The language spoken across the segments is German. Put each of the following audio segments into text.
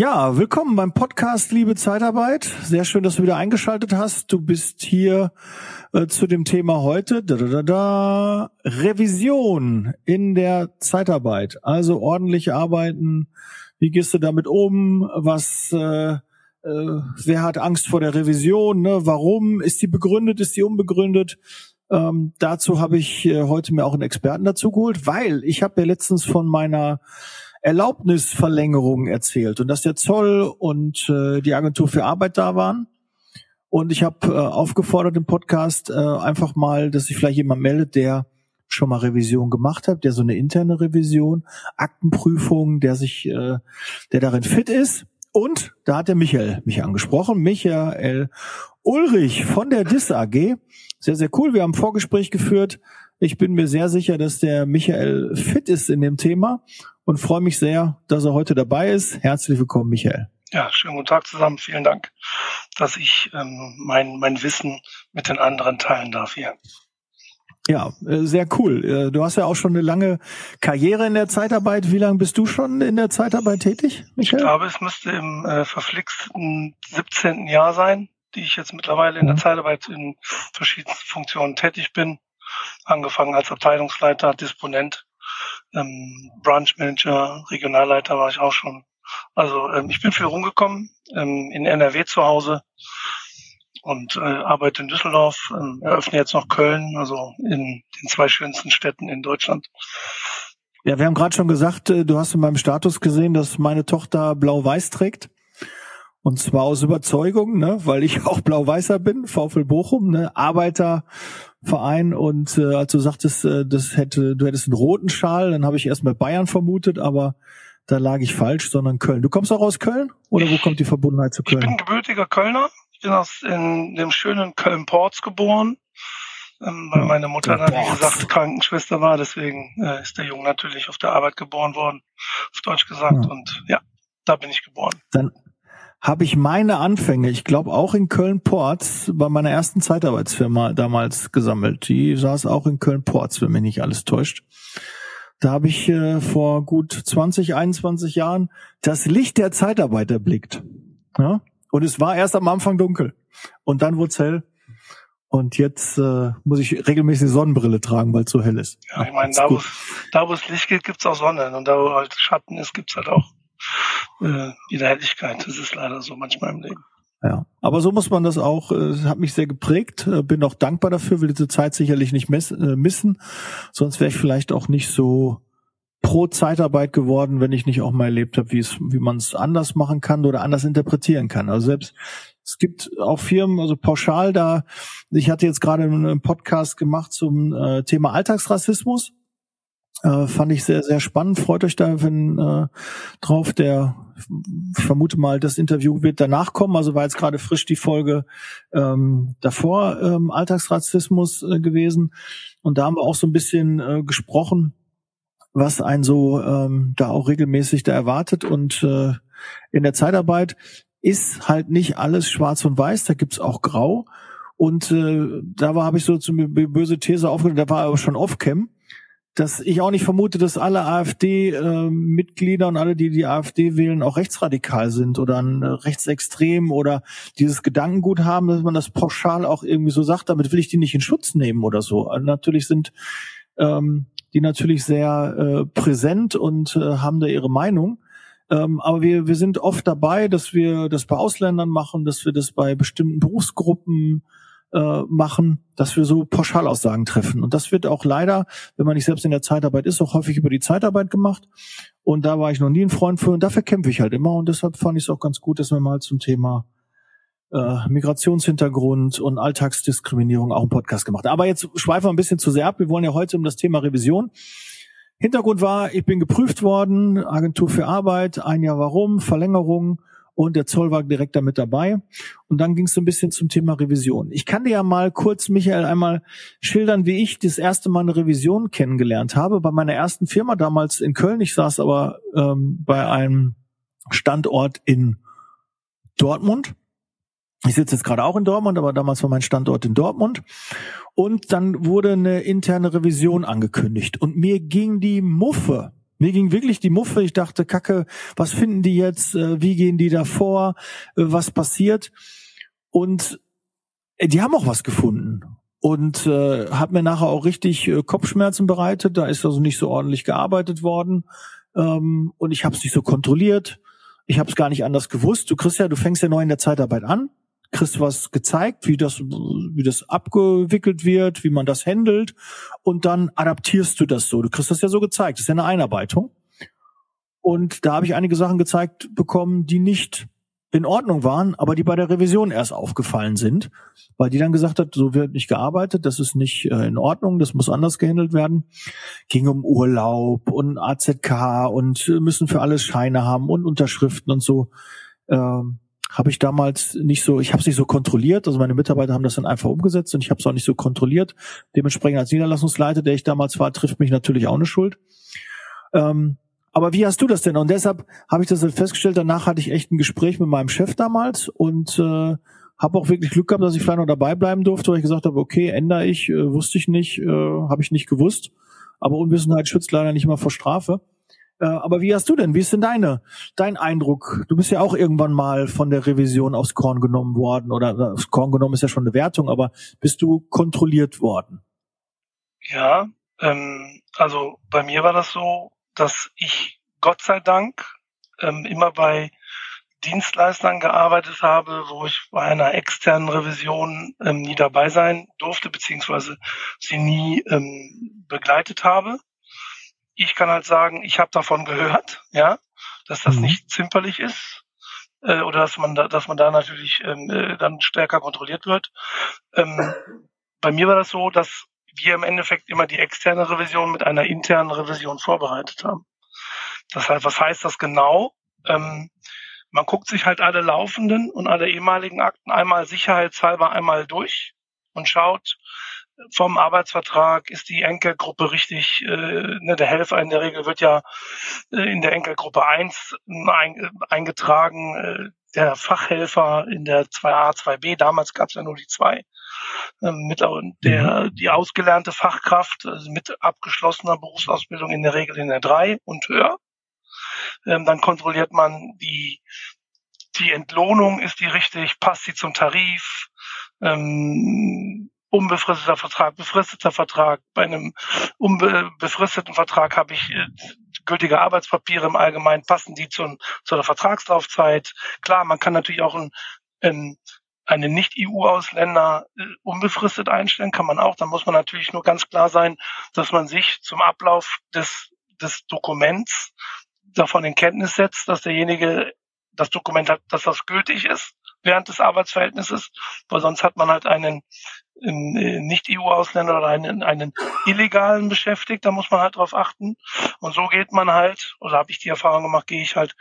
Ja, willkommen beim Podcast Liebe Zeitarbeit. Sehr schön, dass du wieder eingeschaltet hast. Du bist hier äh, zu dem Thema heute da, da, da, da, Revision in der Zeitarbeit. Also ordentlich arbeiten. Wie gehst du damit um? Was äh, äh, wer hat Angst vor der Revision? Ne? Warum? Ist die begründet? Ist die unbegründet? Ähm, dazu habe ich äh, heute mir auch einen Experten dazu geholt, weil ich habe ja letztens von meiner Erlaubnisverlängerung erzählt und dass der Zoll und äh, die Agentur für Arbeit da waren. Und ich habe äh, aufgefordert im Podcast äh, einfach mal, dass sich vielleicht jemand meldet, der schon mal Revision gemacht hat, der so eine interne Revision, Aktenprüfung, der sich, äh, der darin fit ist. Und da hat der Michael mich angesprochen, Michael Ulrich von der DIS AG. Sehr, sehr cool. Wir haben ein Vorgespräch geführt. Ich bin mir sehr sicher, dass der Michael fit ist in dem Thema und freue mich sehr, dass er heute dabei ist. Herzlich willkommen, Michael. Ja, schönen guten Tag zusammen. Vielen Dank, dass ich ähm, mein, mein Wissen mit den anderen teilen darf hier. Ja, äh, sehr cool. Äh, du hast ja auch schon eine lange Karriere in der Zeitarbeit. Wie lange bist du schon in der Zeitarbeit tätig, Michael? Ich glaube, es müsste im äh, verflixten 17. Jahr sein, die ich jetzt mittlerweile in der Zeitarbeit in verschiedensten Funktionen tätig bin. Angefangen als Abteilungsleiter, Disponent, ähm, Branch Manager, Regionalleiter war ich auch schon. Also ähm, ich bin viel rumgekommen, ähm, in NRW zu Hause und äh, arbeite in Düsseldorf, ähm, eröffne jetzt noch Köln, also in den zwei schönsten Städten in Deutschland. Ja, wir haben gerade schon gesagt, äh, du hast in meinem Status gesehen, dass meine Tochter blau-weiß trägt. Und zwar aus Überzeugung, ne, weil ich auch blau-weißer bin, VfL Bochum, ne, Arbeiterverein. Und äh, als du sagtest, äh, das hätte, du hättest einen roten Schal, dann habe ich erstmal Bayern vermutet, aber da lag ich falsch, sondern Köln. Du kommst auch aus Köln oder wo kommt die Verbundenheit zu Köln? Ich bin gebürtiger Kölner. Ich bin aus in dem schönen Köln-Ports geboren, ähm, weil meine Mutter dann, wie gesagt, Krankenschwester war. Deswegen äh, ist der Junge natürlich auf der Arbeit geboren worden, auf Deutsch gesagt. Ja. Und ja, da bin ich geboren. Dann habe ich meine Anfänge, ich glaube auch in Köln-Ports, bei meiner ersten Zeitarbeitsfirma damals gesammelt. Die saß auch in Köln-Ports, wenn mich nicht alles täuscht. Da habe ich äh, vor gut 20, 21 Jahren das Licht der Zeitarbeit erblickt. Ja? Und es war erst am Anfang dunkel. Und dann wurde es hell. Und jetzt äh, muss ich regelmäßig Sonnenbrille tragen, weil es so hell ist. Ja, ich meine, da, wo, da wo es Licht gibt, gibt's auch Sonne. Und da wo halt Schatten ist, gibt's halt auch äh, wieder Helligkeit. Das ist leider so manchmal im Leben. Ja, aber so muss man das auch, äh, hat mich sehr geprägt, äh, bin auch dankbar dafür, will diese Zeit sicherlich nicht äh, missen, sonst wäre ich vielleicht auch nicht so pro Zeitarbeit geworden, wenn ich nicht auch mal erlebt habe, wie es, wie man es anders machen kann oder anders interpretieren kann. Also selbst es gibt auch Firmen, also pauschal da, ich hatte jetzt gerade einen Podcast gemacht zum Thema Alltagsrassismus äh, fand ich sehr, sehr spannend. Freut euch da wenn, äh, drauf. Der, ich vermute mal, das Interview wird danach kommen. Also war jetzt gerade frisch die Folge ähm, davor ähm, Alltagsrassismus äh, gewesen. Und da haben wir auch so ein bisschen äh, gesprochen, was einen so ähm, da auch regelmäßig da erwartet. Und äh, in der Zeitarbeit ist halt nicht alles schwarz und weiß, da gibt's auch grau. Und äh, da war habe ich so zu böse These aufgenommen, da war aber schon off-cam dass ich auch nicht vermute, dass alle AfD-Mitglieder äh, und alle, die die AfD wählen, auch rechtsradikal sind oder ein, äh, rechtsextrem oder dieses Gedankengut haben, dass man das pauschal auch irgendwie so sagt, damit will ich die nicht in Schutz nehmen oder so. Also natürlich sind ähm, die natürlich sehr äh, präsent und äh, haben da ihre Meinung. Ähm, aber wir, wir sind oft dabei, dass wir das bei Ausländern machen, dass wir das bei bestimmten Berufsgruppen äh, machen, dass wir so Pauschalaussagen treffen. Und das wird auch leider, wenn man nicht selbst in der Zeitarbeit ist, auch häufig über die Zeitarbeit gemacht. Und da war ich noch nie ein Freund für und dafür kämpfe ich halt immer. Und deshalb fand ich es auch ganz gut, dass wir mal zum Thema äh, Migrationshintergrund und Alltagsdiskriminierung auch einen Podcast gemacht. haben. Aber jetzt schweifen wir ein bisschen zu sehr ab. Wir wollen ja heute um das Thema Revision. Hintergrund war, ich bin geprüft worden, Agentur für Arbeit, ein Jahr warum, Verlängerung und der Zoll war direkt damit dabei. Und dann ging es so ein bisschen zum Thema Revision. Ich kann dir ja mal kurz, Michael, einmal schildern, wie ich das erste Mal eine Revision kennengelernt habe. Bei meiner ersten Firma damals in Köln. Ich saß aber ähm, bei einem Standort in Dortmund. Ich sitze jetzt gerade auch in Dortmund, aber damals war mein Standort in Dortmund. Und dann wurde eine interne Revision angekündigt. Und mir ging die Muffe Mir ging wirklich die Muffe. Ich dachte, Kacke, was finden die jetzt? Äh, wie gehen die da vor? Äh, was passiert? Und äh, die haben auch was gefunden und äh, hat mir nachher auch richtig äh, Kopfschmerzen bereitet. Da ist also nicht so ordentlich gearbeitet worden ähm, und ich habe es nicht so kontrolliert. Ich habe es gar nicht anders gewusst. Du kriegst ja, du fängst ja neu in der Zeitarbeit an, kriegst was gezeigt, wie das, wie das abgewickelt wird, wie man das handelt und dann adaptierst du das so. Du kriegst das ja so gezeigt. Das ist ja eine Einarbeitung. Und da habe ich einige Sachen gezeigt bekommen, die nicht in Ordnung waren, aber die bei der Revision erst aufgefallen sind, weil die dann gesagt hat, so wird nicht gearbeitet, das ist nicht äh, in Ordnung, das muss anders gehandelt werden. Ging um Urlaub und AZK und müssen für alles Scheine haben und Unterschriften und so. Ähm, habe ich damals nicht so, ich habe es nicht so kontrolliert, also meine Mitarbeiter haben das dann einfach umgesetzt und ich habe es auch nicht so kontrolliert. Dementsprechend als Niederlassungsleiter, der ich damals war, trifft mich natürlich auch eine Schuld. Ähm, aber wie hast du das denn? Und deshalb habe ich das dann festgestellt, danach hatte ich echt ein Gespräch mit meinem Chef damals und äh, habe auch wirklich Glück gehabt, dass ich vielleicht noch dabei bleiben durfte, weil ich gesagt habe, okay, ändere ich, äh, wusste ich nicht, äh, habe ich nicht gewusst. Aber Unwissenheit schützt leider nicht mal vor Strafe. Äh, aber wie hast du denn? Wie ist denn deine, dein Eindruck? Du bist ja auch irgendwann mal von der Revision aufs Korn genommen worden oder äh, aufs Korn genommen ist ja schon eine Wertung, aber bist du kontrolliert worden? Ja, ähm, also bei mir war das so, dass ich Gott sei Dank ähm, immer bei Dienstleistern gearbeitet habe, wo ich bei einer externen Revision ähm, nie dabei sein durfte, beziehungsweise sie nie ähm, begleitet habe. Ich kann halt sagen, ich habe davon gehört, ja, dass das mhm. nicht zimperlich ist äh, oder dass man da, dass man da natürlich ähm, äh, dann stärker kontrolliert wird. Ähm, bei mir war das so, dass wir im Endeffekt immer die externe Revision mit einer internen Revision vorbereitet haben. Das heißt, was heißt das genau? Ähm, man guckt sich halt alle laufenden und alle ehemaligen Akten einmal sicherheitshalber einmal durch und schaut, vom Arbeitsvertrag ist die Enkelgruppe richtig, äh, ne, der Helfer in der Regel wird ja äh, in der Enkelgruppe 1 ein, eingetragen, äh, der Fachhelfer in der 2a, 2b, damals gab es ja nur die 2, ähm, mit der, mhm. die ausgelernte Fachkraft also mit abgeschlossener Berufsausbildung in der Regel in der 3 und höher. Ähm, dann kontrolliert man die, die Entlohnung, ist die richtig, passt sie zum Tarif, ähm, unbefristeter Vertrag, befristeter Vertrag. Bei einem unbefristeten Vertrag habe ich äh, gültige Arbeitspapiere im Allgemeinen, passen die zu, zu der Vertragslaufzeit. Klar, man kann natürlich auch ein, ein einen Nicht-EU-Ausländer äh, unbefristet einstellen, kann man auch. Da muss man natürlich nur ganz klar sein, dass man sich zum Ablauf des, des Dokuments davon in Kenntnis setzt, dass derjenige das Dokument hat, dass das gültig ist während des Arbeitsverhältnisses, weil sonst hat man halt einen äh, Nicht-EU-Ausländer oder einen, einen illegalen beschäftigt, da muss man halt drauf achten. Und so geht man halt, oder habe ich die Erfahrung gemacht, gehe ich halt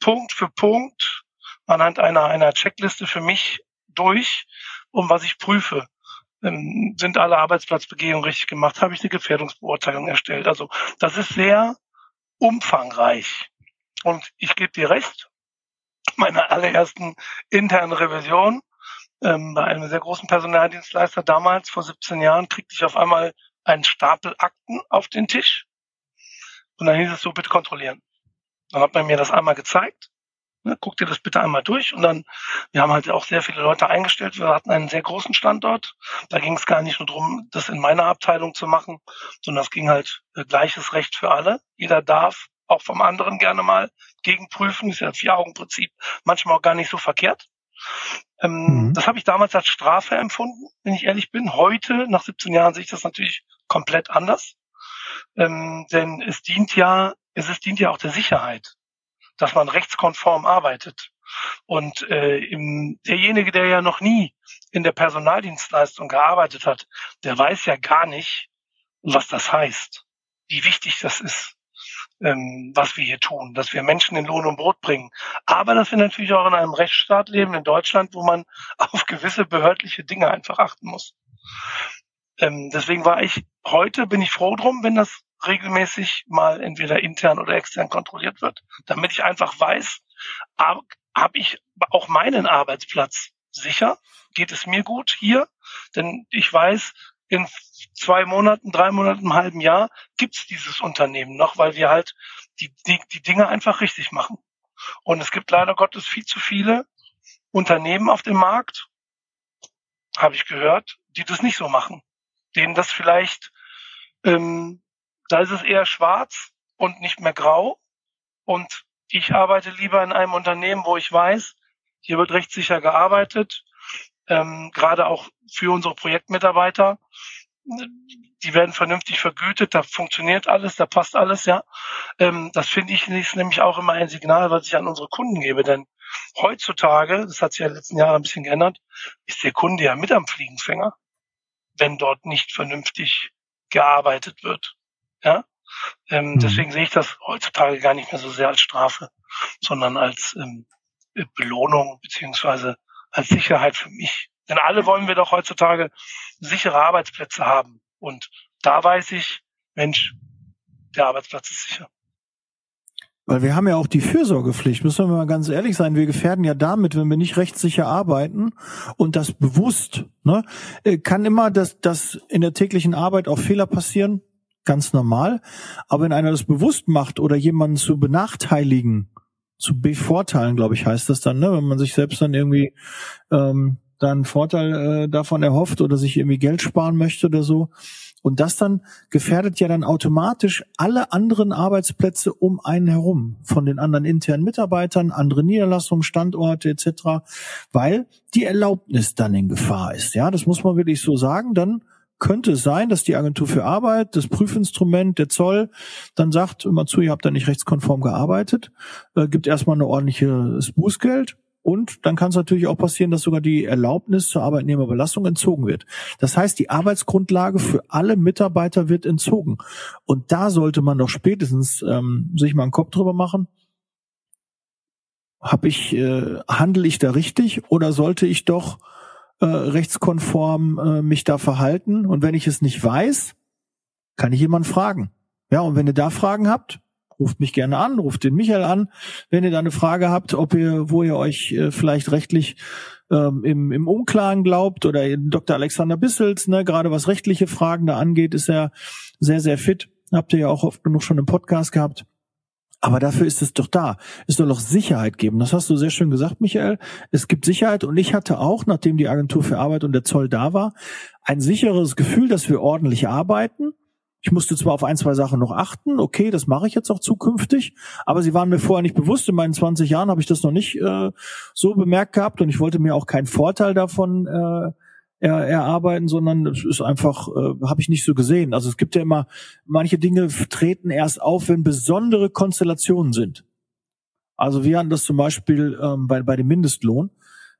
Punkt für Punkt anhand einer, einer Checkliste für mich durch, um was ich prüfe. Ähm, sind alle Arbeitsplatzbegehungen richtig gemacht? Habe ich eine Gefährdungsbeurteilung erstellt? Also das ist sehr umfangreich. Und ich gebe dir recht, meine allerersten internen Revision ähm, bei einem sehr großen Personaldienstleister damals, vor 17 Jahren, kriegte ich auf einmal einen Stapel Akten auf den Tisch. Und dann hieß es so, bitte kontrollieren. Dann hat man mir das einmal gezeigt. Ne, guck dir das bitte einmal durch. Und dann, wir haben halt auch sehr viele Leute eingestellt. Wir hatten einen sehr großen Standort. Da ging es gar nicht nur darum, das in meiner Abteilung zu machen, sondern es ging halt äh, gleiches Recht für alle. Jeder darf auch vom anderen gerne mal gegenprüfen. Das ist ja das Vier-Augen-Prinzip manchmal auch gar nicht so verkehrt. Ähm, mhm. Das habe ich damals als Strafe empfunden, wenn ich ehrlich bin. Heute, nach 17 Jahren, sehe ich das natürlich komplett anders. Ähm, denn es dient ja, es ist, dient ja auch der Sicherheit, dass man rechtskonform arbeitet. Und äh, im, derjenige, der ja noch nie in der Personaldienstleistung gearbeitet hat, der weiß ja gar nicht, was das heißt, wie wichtig das ist ähm, was wir hier tun, dass wir Menschen in Lohn und Brot bringen. Aber dass wir natürlich auch in einem Rechtsstaat leben, in Deutschland, wo man auf gewisse behördliche Dinge einfach achten muss. Ähm, deswegen war ich, heute bin ich froh drum, wenn das regelmäßig mal entweder intern oder extern kontrolliert wird, damit ich einfach weiß, habe hab ich auch meinen Arbeitsplatz sicher, geht es mir gut hier, denn ich weiß, in zwei Monaten, drei Monaten, einem halben Jahr gibt's dieses Unternehmen noch, weil wir halt die, die, die Dinge einfach richtig machen. Und es gibt leider Gottes viel zu viele Unternehmen auf dem Markt, habe ich gehört, die das nicht so machen. Denen das vielleicht, ähm, da ist es eher schwarz und nicht mehr grau. Und ich arbeite lieber in einem Unternehmen, wo ich weiß, hier wird rechtssicher gearbeitet, ähm, gerade auch für unsere Projektmitarbeiter. Die werden vernünftig vergütet, da funktioniert alles, da passt alles, ja. Ähm, das finde ich ist nämlich auch immer ein Signal, was ich an unsere Kunden gebe, denn heutzutage, das hat sich ja in den letzten Jahren ein bisschen geändert, ist der Kunde ja mit am Fliegenfänger, wenn dort nicht vernünftig gearbeitet wird, ja. Ähm, mhm. Deswegen sehe ich das heutzutage gar nicht mehr so sehr als Strafe, sondern als ähm, Belohnung beziehungsweise als Sicherheit für mich. Denn alle wollen wir doch heutzutage sichere Arbeitsplätze haben. Und da weiß ich, Mensch, der Arbeitsplatz ist sicher. Weil wir haben ja auch die Fürsorgepflicht, müssen wir mal ganz ehrlich sein, wir gefährden ja damit, wenn wir nicht rechtssicher arbeiten und das bewusst, ne, äh, kann immer das, das in der täglichen Arbeit auch Fehler passieren, ganz normal. Aber wenn einer das bewusst macht oder jemanden zu benachteiligen, zu bevorteilen, glaube ich, heißt das dann, ne? wenn man sich selbst dann irgendwie ähm, dann Vorteil äh, davon erhofft oder sich irgendwie Geld sparen möchte oder so. Und das dann gefährdet ja dann automatisch alle anderen Arbeitsplätze um einen herum, von den anderen internen Mitarbeitern, andere Niederlassungen, Standorte etc., weil die Erlaubnis dann in Gefahr ist. Ja, das muss man wirklich so sagen. Dann könnte es sein, dass die Agentur für Arbeit, das Prüfinstrument, der Zoll, dann sagt, immer zu, ihr habt da nicht rechtskonform gearbeitet, äh, gibt erstmal eine ordentliches Bußgeld und dann kann es natürlich auch passieren, dass sogar die Erlaubnis zur Arbeitnehmerbelastung entzogen wird. Das heißt, die Arbeitsgrundlage für alle Mitarbeiter wird entzogen. Und da sollte man doch spätestens ähm, sich mal einen Kopf drüber machen. Hab ich, äh, handle ich da richtig oder sollte ich doch äh, rechtskonform äh, mich da verhalten. Und wenn ich es nicht weiß, kann ich jemanden fragen. Ja, und wenn ihr da Fragen habt, ruft mich gerne an, ruft den Michael an, wenn ihr da eine Frage habt, ob ihr, wo ihr euch äh, vielleicht rechtlich ähm, im, im Unklaren glaubt oder Dr. Alexander Bissels, ne, gerade was rechtliche Fragen da angeht, ist er sehr, sehr fit. Habt ihr ja auch oft genug schon im Podcast gehabt. Aber dafür ist es doch da. Es soll doch Sicherheit geben. Das hast du sehr schön gesagt, Michael. Es gibt Sicherheit und ich hatte auch, nachdem die Agentur für Arbeit und der Zoll da war, ein sicheres Gefühl, dass wir ordentlich arbeiten. Ich musste zwar auf ein, zwei Sachen noch achten, okay, das mache ich jetzt auch zukünftig, aber sie waren mir vorher nicht bewusst. In meinen 20 Jahren habe ich das noch nicht äh, so bemerkt gehabt und ich wollte mir auch keinen Vorteil davon äh, er, erarbeiten, sondern es ist einfach, äh, habe ich nicht so gesehen. Also es gibt ja immer, manche Dinge treten erst auf, wenn besondere Konstellationen sind. Also wir hatten das zum Beispiel ähm, bei, bei dem Mindestlohn.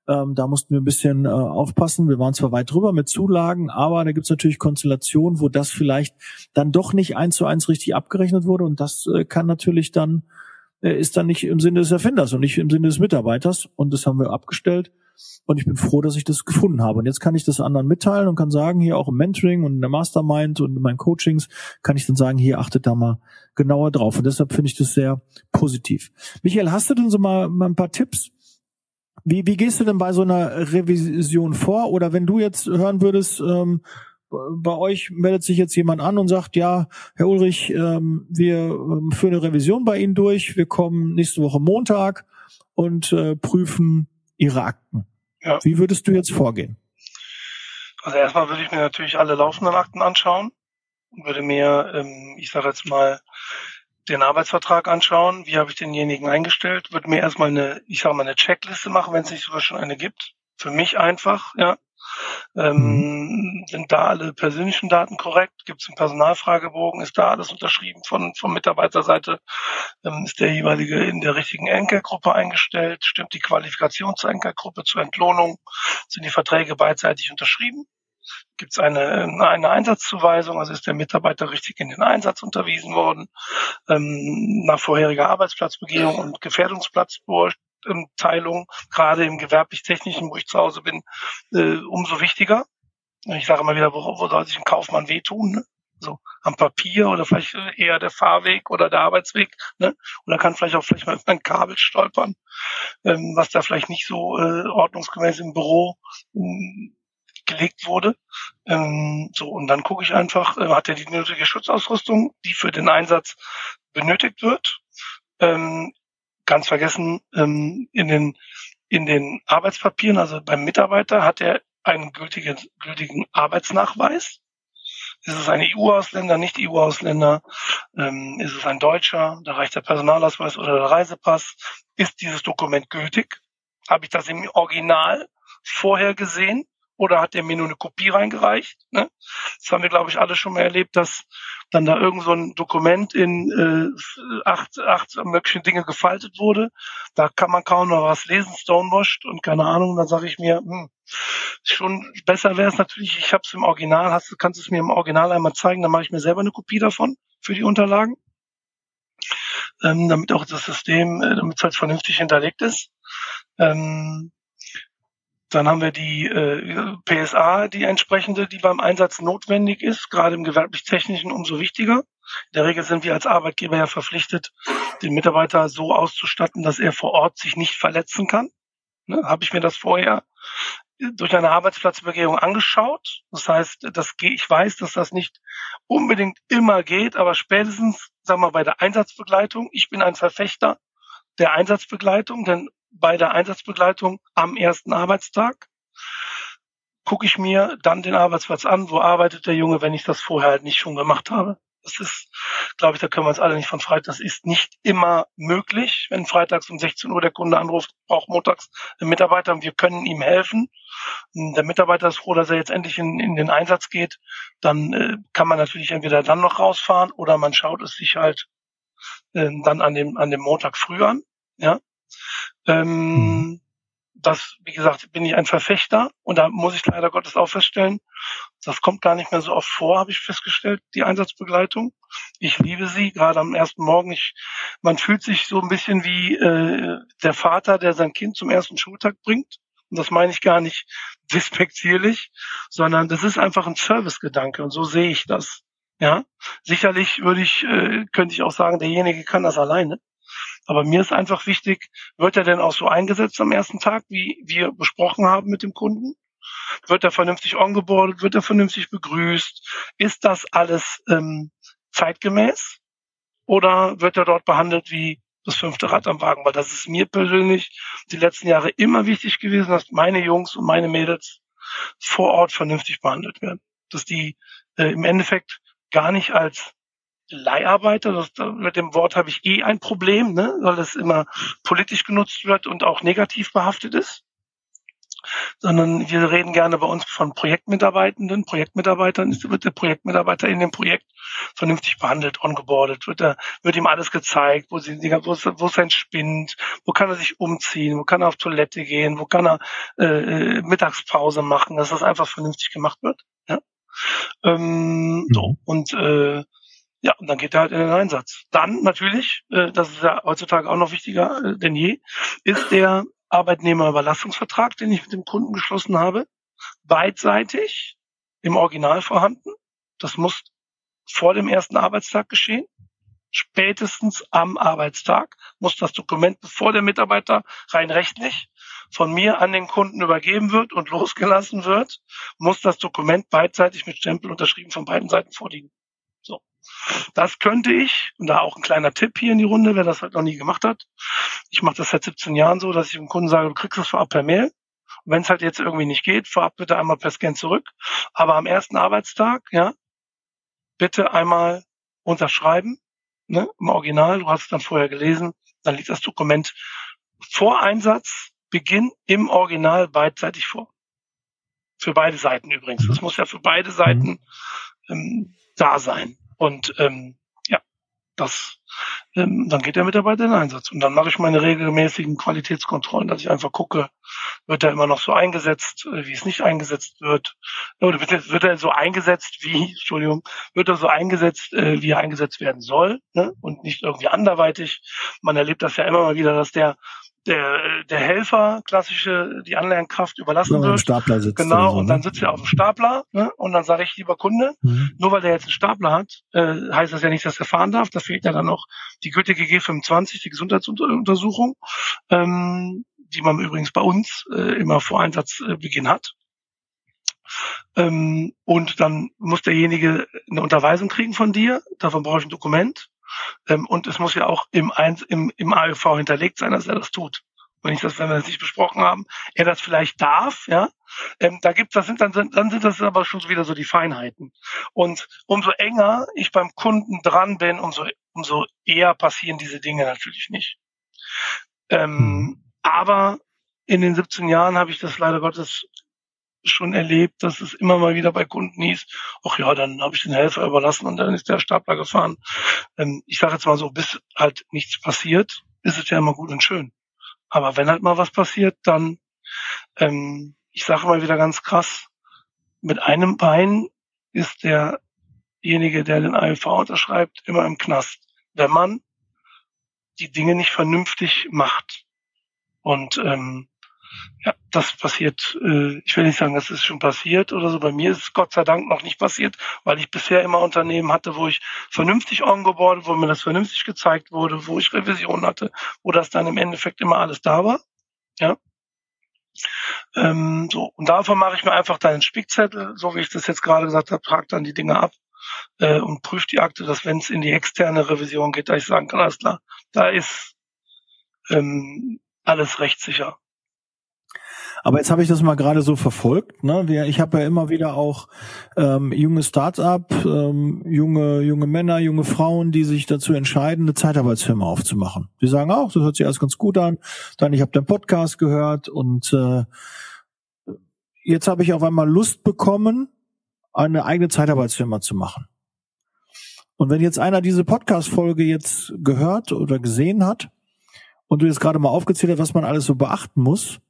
Ähm, da mussten wir ein bisschen äh, aufpassen. Wir waren zwar weit drüber mit Zulagen, aber da gibt es natürlich Konstellationen, wo das vielleicht dann doch nicht eins zu eins richtig abgerechnet wurde. Und das äh, kann natürlich dann, äh, ist dann nicht im Sinne des Erfinders und nicht im Sinne des Mitarbeiters. Und das haben wir abgestellt. Und ich bin froh, dass ich das gefunden habe. Und jetzt kann ich das anderen mitteilen und kann sagen, hier auch im Mentoring und in der Mastermind und in meinen Coachings kann ich dann sagen, hier achtet da mal genauer drauf. Und deshalb finde ich das sehr positiv. Michael, hast du denn so mal, mal ein paar Tipps? Wie, wie gehst du denn bei so einer Revision vor? Oder wenn du jetzt hören würdest, ähm, bei euch meldet sich jetzt jemand an und sagt, ja, Herr Ulrich, ähm, wir ähm, führen eine Revision bei Ihnen durch. Wir kommen nächste Woche Montag und äh, prüfen Ihre Akten. Ja. Wie würdest du jetzt vorgehen? Also erstmal würde ich mir natürlich alle laufenden Akten anschauen würde mir, ähm, ich sage jetzt mal, den Arbeitsvertrag anschauen, wie habe ich denjenigen eingestellt, würde mir erstmal eine, ich sage mal, eine Checkliste machen, wenn es nicht sogar schon eine gibt. Für mich einfach, ja. Ähm, mhm. sind da alle persönlichen Daten korrekt? Gibt es einen Personalfragebogen? Ist da alles unterschrieben von, von Mitarbeiterseite? Ähm, ist der jeweilige in der richtigen Enkelgruppe eingestellt? Stimmt die Qualifikation zur Enkelgruppe, zur Entlohnung? Sind die Verträge beidseitig unterschrieben? Gibt es eine, eine Einsatzzuweisung? Also ist der Mitarbeiter richtig in den Einsatz unterwiesen worden? Ähm, nach vorheriger Arbeitsplatzbegehung und Gefährdungsplatzbeurteilung Teilung, gerade im gewerblich-technischen, wo ich zu Hause bin, äh, umso wichtiger. Ich sage immer wieder, wo, wo soll sich ein Kaufmann wehtun? Ne? So am Papier oder vielleicht eher der Fahrweg oder der Arbeitsweg. Ne? Oder kann vielleicht auch vielleicht mal ein Kabel stolpern, ähm, was da vielleicht nicht so äh, ordnungsgemäß im Büro ähm, gelegt wurde. Ähm, so, und dann gucke ich einfach, äh, hat er die nötige Schutzausrüstung, die für den Einsatz benötigt wird. Ähm, ganz vergessen, ähm, in den in den Arbeitspapieren, also beim Mitarbeiter, hat er einen gültigen, gültigen Arbeitsnachweis. Ist es ein EU-Ausländer, nicht EU-Ausländer? Ähm, ist es ein Deutscher? Da reicht der Personalausweis oder der Reisepass. Ist dieses Dokument gültig? Habe ich das im Original vorher gesehen? Oder hat der mir nur eine Kopie reingereicht? Ne? Das haben wir, glaube ich, alle schon mal erlebt, dass dann da irgend so ein Dokument in äh, acht, acht möglichen Dinge gefaltet wurde. Da kann man kaum noch was lesen, stonewashed und keine Ahnung. Dann sage ich mir, hm, schon besser wäre es natürlich, ich habe es im Original, hast du kannst es mir im Original einmal zeigen, dann mache ich mir selber eine Kopie davon für die Unterlagen. Ähm, damit auch das System, äh, damit es halt vernünftig hinterlegt ist. Ähm, dann haben wir die äh, PSA, die entsprechende, die beim Einsatz notwendig ist, gerade im gewerblich-technischen umso wichtiger. In der Regel sind wir als Arbeitgeber ja verpflichtet, den Mitarbeiter so auszustatten, dass er vor Ort sich nicht verletzen kann. Ne, Habe ich mir das vorher durch eine Arbeitsplatzbegehung angeschaut. Das heißt, das, ich weiß, dass das nicht unbedingt immer geht, aber spätestens, sagen wir mal, bei der Einsatzbegleitung, ich bin ein Verfechter der Einsatzbegleitung, denn bei der Einsatzbegleitung am ersten Arbeitstag gucke ich mir dann den Arbeitsplatz an, wo arbeitet der Junge, wenn ich das vorher halt nicht schon gemacht habe. Das ist, glaube ich, da können wir uns alle nicht von frei. Das ist nicht immer möglich. Wenn freitags um 16 Uhr der Kunde anruft, braucht montags einen Mitarbeiter und wir können ihm helfen. Der Mitarbeiter ist froh, dass er jetzt endlich in, in den Einsatz geht. Dann äh, kann man natürlich entweder dann noch rausfahren oder man schaut es sich halt äh, dann an dem, an dem Montag früh an. Ja, ähm, mhm. das, wie gesagt, bin ich ein Verfechter und da muss ich leider Gottes auch feststellen, das kommt gar nicht mehr so oft vor, habe ich festgestellt, die Einsatzbegleitung. Ich liebe sie, gerade am ersten Morgen. Ich, man fühlt sich so ein bisschen wie äh, der Vater, der sein Kind zum ersten Schultag bringt. Und das meine ich gar nicht despektierlich, sondern das ist einfach ein Servicegedanke und so sehe ich das. Ja, sicherlich würde ich, äh, könnte ich auch sagen, derjenige kann das alleine. Aber mir ist einfach wichtig, wird er denn auch so eingesetzt am ersten Tag, wie wir besprochen haben mit dem Kunden? Wird er vernünftig ongeboardet? Wird er vernünftig begrüßt? Ist das alles ähm, zeitgemäß? Oder wird er dort behandelt wie das fünfte Rad am Wagen? Weil das ist mir persönlich die letzten Jahre immer wichtig gewesen, dass meine Jungs und meine Mädels vor Ort vernünftig behandelt werden. Dass die äh, im Endeffekt gar nicht als Leiharbeiter, das, mit dem Wort habe ich eh ein Problem, ne, weil es immer politisch genutzt wird und auch negativ behaftet ist. Sondern wir reden gerne bei uns von Projektmitarbeitenden, Projektmitarbeitern. Ist, wird der Projektmitarbeiter in dem Projekt vernünftig behandelt, ongeboardet, wird, er, wird ihm alles gezeigt, wo, sie, wo, wo sein Spind, wo kann er sich umziehen, wo kann er auf Toilette gehen, wo kann er äh, Mittagspause machen, dass das einfach vernünftig gemacht wird. Ja? Ähm, so, und äh, ja, und dann geht er halt in den Einsatz. Dann natürlich, äh, das ist ja heutzutage auch noch wichtiger äh, denn je, ist der Arbeitnehmerüberlassungsvertrag, den ich mit dem Kunden geschlossen habe, beidseitig im Original vorhanden. Das muss vor dem ersten Arbeitstag geschehen. Spätestens am Arbeitstag muss das Dokument, bevor der Mitarbeiter rein rechtlich von mir an den Kunden übergeben wird und losgelassen wird, muss das Dokument beidseitig mit Stempel unterschrieben von beiden Seiten vorliegen. Das könnte ich, und da auch ein kleiner Tipp hier in die Runde, wer das halt noch nie gemacht hat. Ich mache das seit 17 Jahren so, dass ich dem Kunden sage, du kriegst das vorab per Mail. Und wenn es halt jetzt irgendwie nicht geht, vorab bitte einmal per Scan zurück. Aber am ersten Arbeitstag, ja, bitte einmal unterschreiben, ne, im Original, du hast es dann vorher gelesen, dann liegt das Dokument vor Einsatz, Beginn im Original beidseitig vor. Für beide Seiten übrigens. Das muss ja für beide Seiten ähm, da sein. Und ähm, ja, das ähm, dann geht der Mitarbeiter in den Einsatz. Und dann mache ich meine regelmäßigen Qualitätskontrollen, dass ich einfach gucke, wird er immer noch so eingesetzt, äh, wie es nicht eingesetzt wird. Oder wird, er so eingesetzt, wie, Entschuldigung, wird er so eingesetzt, äh, wie er eingesetzt werden soll, ne? und nicht irgendwie anderweitig. Man erlebt das ja immer mal wieder, dass der der, der Helfer, klassische, die Anlernkraft überlassen wird. Stapler sitzt genau, so, und dann ne? sitzt er auf dem Stapler ne? und dann sage ich, lieber Kunde, mhm. nur weil der jetzt einen Stapler hat, äh, heißt das ja nicht, dass er fahren darf. Da fehlt ja dann noch die gültige G25, die Gesundheitsuntersuchung, ähm, die man übrigens bei uns äh, immer vor Einsatzbeginn hat. Ähm, und dann muss derjenige eine Unterweisung kriegen von dir. Davon brauche ich ein Dokument. Ähm, und es muss ja auch im, im, im AEV hinterlegt sein, dass er das tut. Wenn ich das, wenn wir das nicht besprochen haben, er das vielleicht darf, ja, ähm, da gibt's, das sind dann, dann sind das aber schon wieder so die Feinheiten. Und umso enger ich beim Kunden dran bin, umso, umso eher passieren diese Dinge natürlich nicht. Ähm, mhm. aber in den 17 Jahren habe ich das leider Gottes schon erlebt, dass es immer mal wieder bei Kunden hieß, ach ja, dann habe ich den Helfer überlassen und dann ist der Stapler gefahren. Ähm, ich sage jetzt mal so, bis halt nichts passiert, ist es ja immer gut und schön. Aber wenn halt mal was passiert, dann, ähm, ich sage mal wieder ganz krass, mit einem Bein ist derjenige, der den ALV unterschreibt, immer im Knast, wenn man die Dinge nicht vernünftig macht. Und ähm, ja, das passiert, äh, ich will nicht sagen, das ist schon passiert oder so. Bei mir ist es Gott sei Dank noch nicht passiert, weil ich bisher immer Unternehmen hatte, wo ich vernünftig ongeboardet, wo mir das vernünftig gezeigt wurde, wo ich Revision hatte, wo das dann im Endeffekt immer alles da war. Ja. Ähm, so, und davon mache ich mir einfach deinen Spickzettel, so wie ich das jetzt gerade gesagt habe, trage dann die Dinge ab äh, und prüfe die Akte, dass wenn es in die externe Revision geht, da ich sagen kann, alles klar, da ist ähm, alles rechtssicher. Aber jetzt habe ich das mal gerade so verfolgt. Ne? Ich habe ja immer wieder auch ähm, junge Start-up, ähm, junge junge Männer, junge Frauen, die sich dazu entscheiden, eine Zeitarbeitsfirma aufzumachen. Die sagen auch, das hört sich alles ganz gut an. Dann ich habe deinen Podcast gehört und äh, jetzt habe ich auf einmal Lust bekommen, eine eigene Zeitarbeitsfirma zu machen. Und wenn jetzt einer diese Podcast-Folge jetzt gehört oder gesehen hat und du jetzt gerade mal aufgezählt hast, was man alles so beachten muss,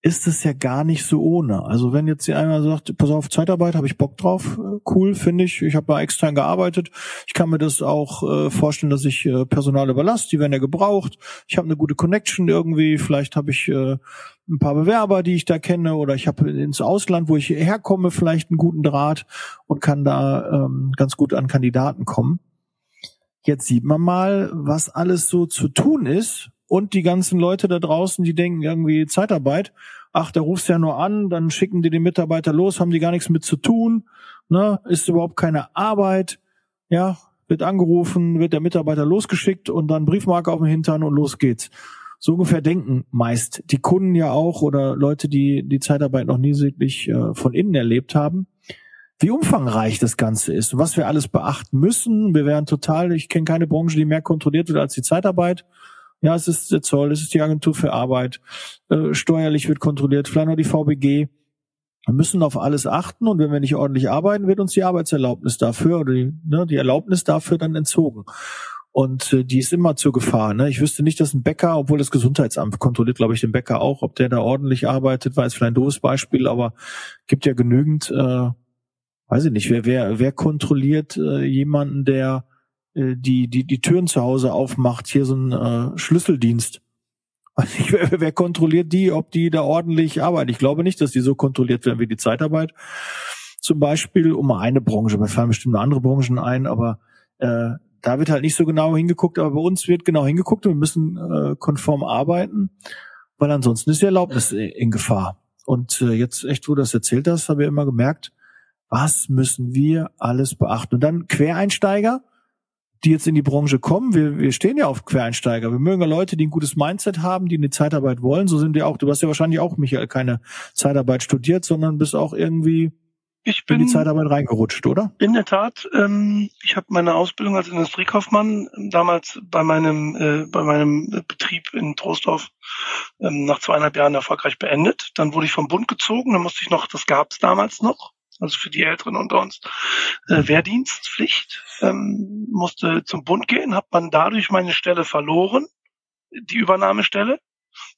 ist es ja gar nicht so ohne. Also wenn jetzt einer sagt, pass auf, Zeitarbeit, habe ich Bock drauf, äh, cool, finde ich, ich habe mal extern gearbeitet, ich kann mir das auch äh, vorstellen, dass ich äh, Personal überlasse, die werden ja gebraucht, ich habe eine gute Connection irgendwie, vielleicht habe ich äh, ein paar Bewerber, die ich da kenne, oder ich habe ins Ausland, wo ich herkomme, vielleicht einen guten Draht und kann da ähm, ganz gut an Kandidaten kommen. Jetzt sieht man mal, was alles so zu tun ist, und die ganzen Leute da draußen, die denken irgendwie Zeitarbeit. Ach, da rufst du ja nur an, dann schicken die den Mitarbeiter los, haben die gar nichts mit zu tun, ne? Ist überhaupt keine Arbeit, ja? Wird angerufen, wird der Mitarbeiter losgeschickt und dann Briefmarke auf dem Hintern und los geht's. So ungefähr denken meist die Kunden ja auch oder Leute, die die Zeitarbeit noch nie wirklich äh, von innen erlebt haben wie umfangreich das Ganze ist und was wir alles beachten müssen. Wir wären total, ich kenne keine Branche, die mehr kontrolliert wird als die Zeitarbeit. Ja, es ist der Zoll, es ist die Agentur für Arbeit, äh, steuerlich wird kontrolliert, vielleicht noch die VBG. Wir müssen auf alles achten und wenn wir nicht ordentlich arbeiten, wird uns die Arbeitserlaubnis dafür oder die, ne, die Erlaubnis dafür dann entzogen. Und äh, die ist immer zur Gefahr. Ne? Ich wüsste nicht, dass ein Bäcker, obwohl das Gesundheitsamt kontrolliert, glaube ich, den Bäcker auch, ob der da ordentlich arbeitet, war jetzt vielleicht ein doofes Beispiel, aber gibt ja genügend, äh, weiß ich nicht, wer, wer, wer kontrolliert äh, jemanden, der äh, die, die, die Türen zu Hause aufmacht, hier so ein äh, Schlüsseldienst. wer, wer kontrolliert die, ob die da ordentlich arbeiten? Ich glaube nicht, dass die so kontrolliert werden wie die Zeitarbeit. Zum Beispiel um eine Branche, mir fallen bestimmt andere Branchen ein, aber äh, da wird halt nicht so genau hingeguckt, aber bei uns wird genau hingeguckt und wir müssen äh, konform arbeiten, weil ansonsten ist die Erlaubnis in Gefahr. Und äh, jetzt echt, wo du das erzählt hast, habe ich immer gemerkt, was müssen wir alles beachten? Und dann Quereinsteiger, die jetzt in die Branche kommen. Wir, wir stehen ja auf Quereinsteiger. Wir mögen ja Leute, die ein gutes Mindset haben, die eine Zeitarbeit wollen. So sind wir auch. Du hast ja wahrscheinlich auch, Michael, keine Zeitarbeit studiert, sondern bist auch irgendwie ich bin in die Zeitarbeit reingerutscht, oder? In der Tat. Ähm, ich habe meine Ausbildung als Industriekaufmann damals bei meinem äh, bei meinem Betrieb in Troisdorf ähm, nach zweieinhalb Jahren erfolgreich beendet. Dann wurde ich vom Bund gezogen. Dann musste ich noch, das gab es damals noch, also für die Älteren unter uns, äh, Wehrdienstpflicht, ähm, musste zum Bund gehen, hat man dadurch meine Stelle verloren, die Übernahmestelle,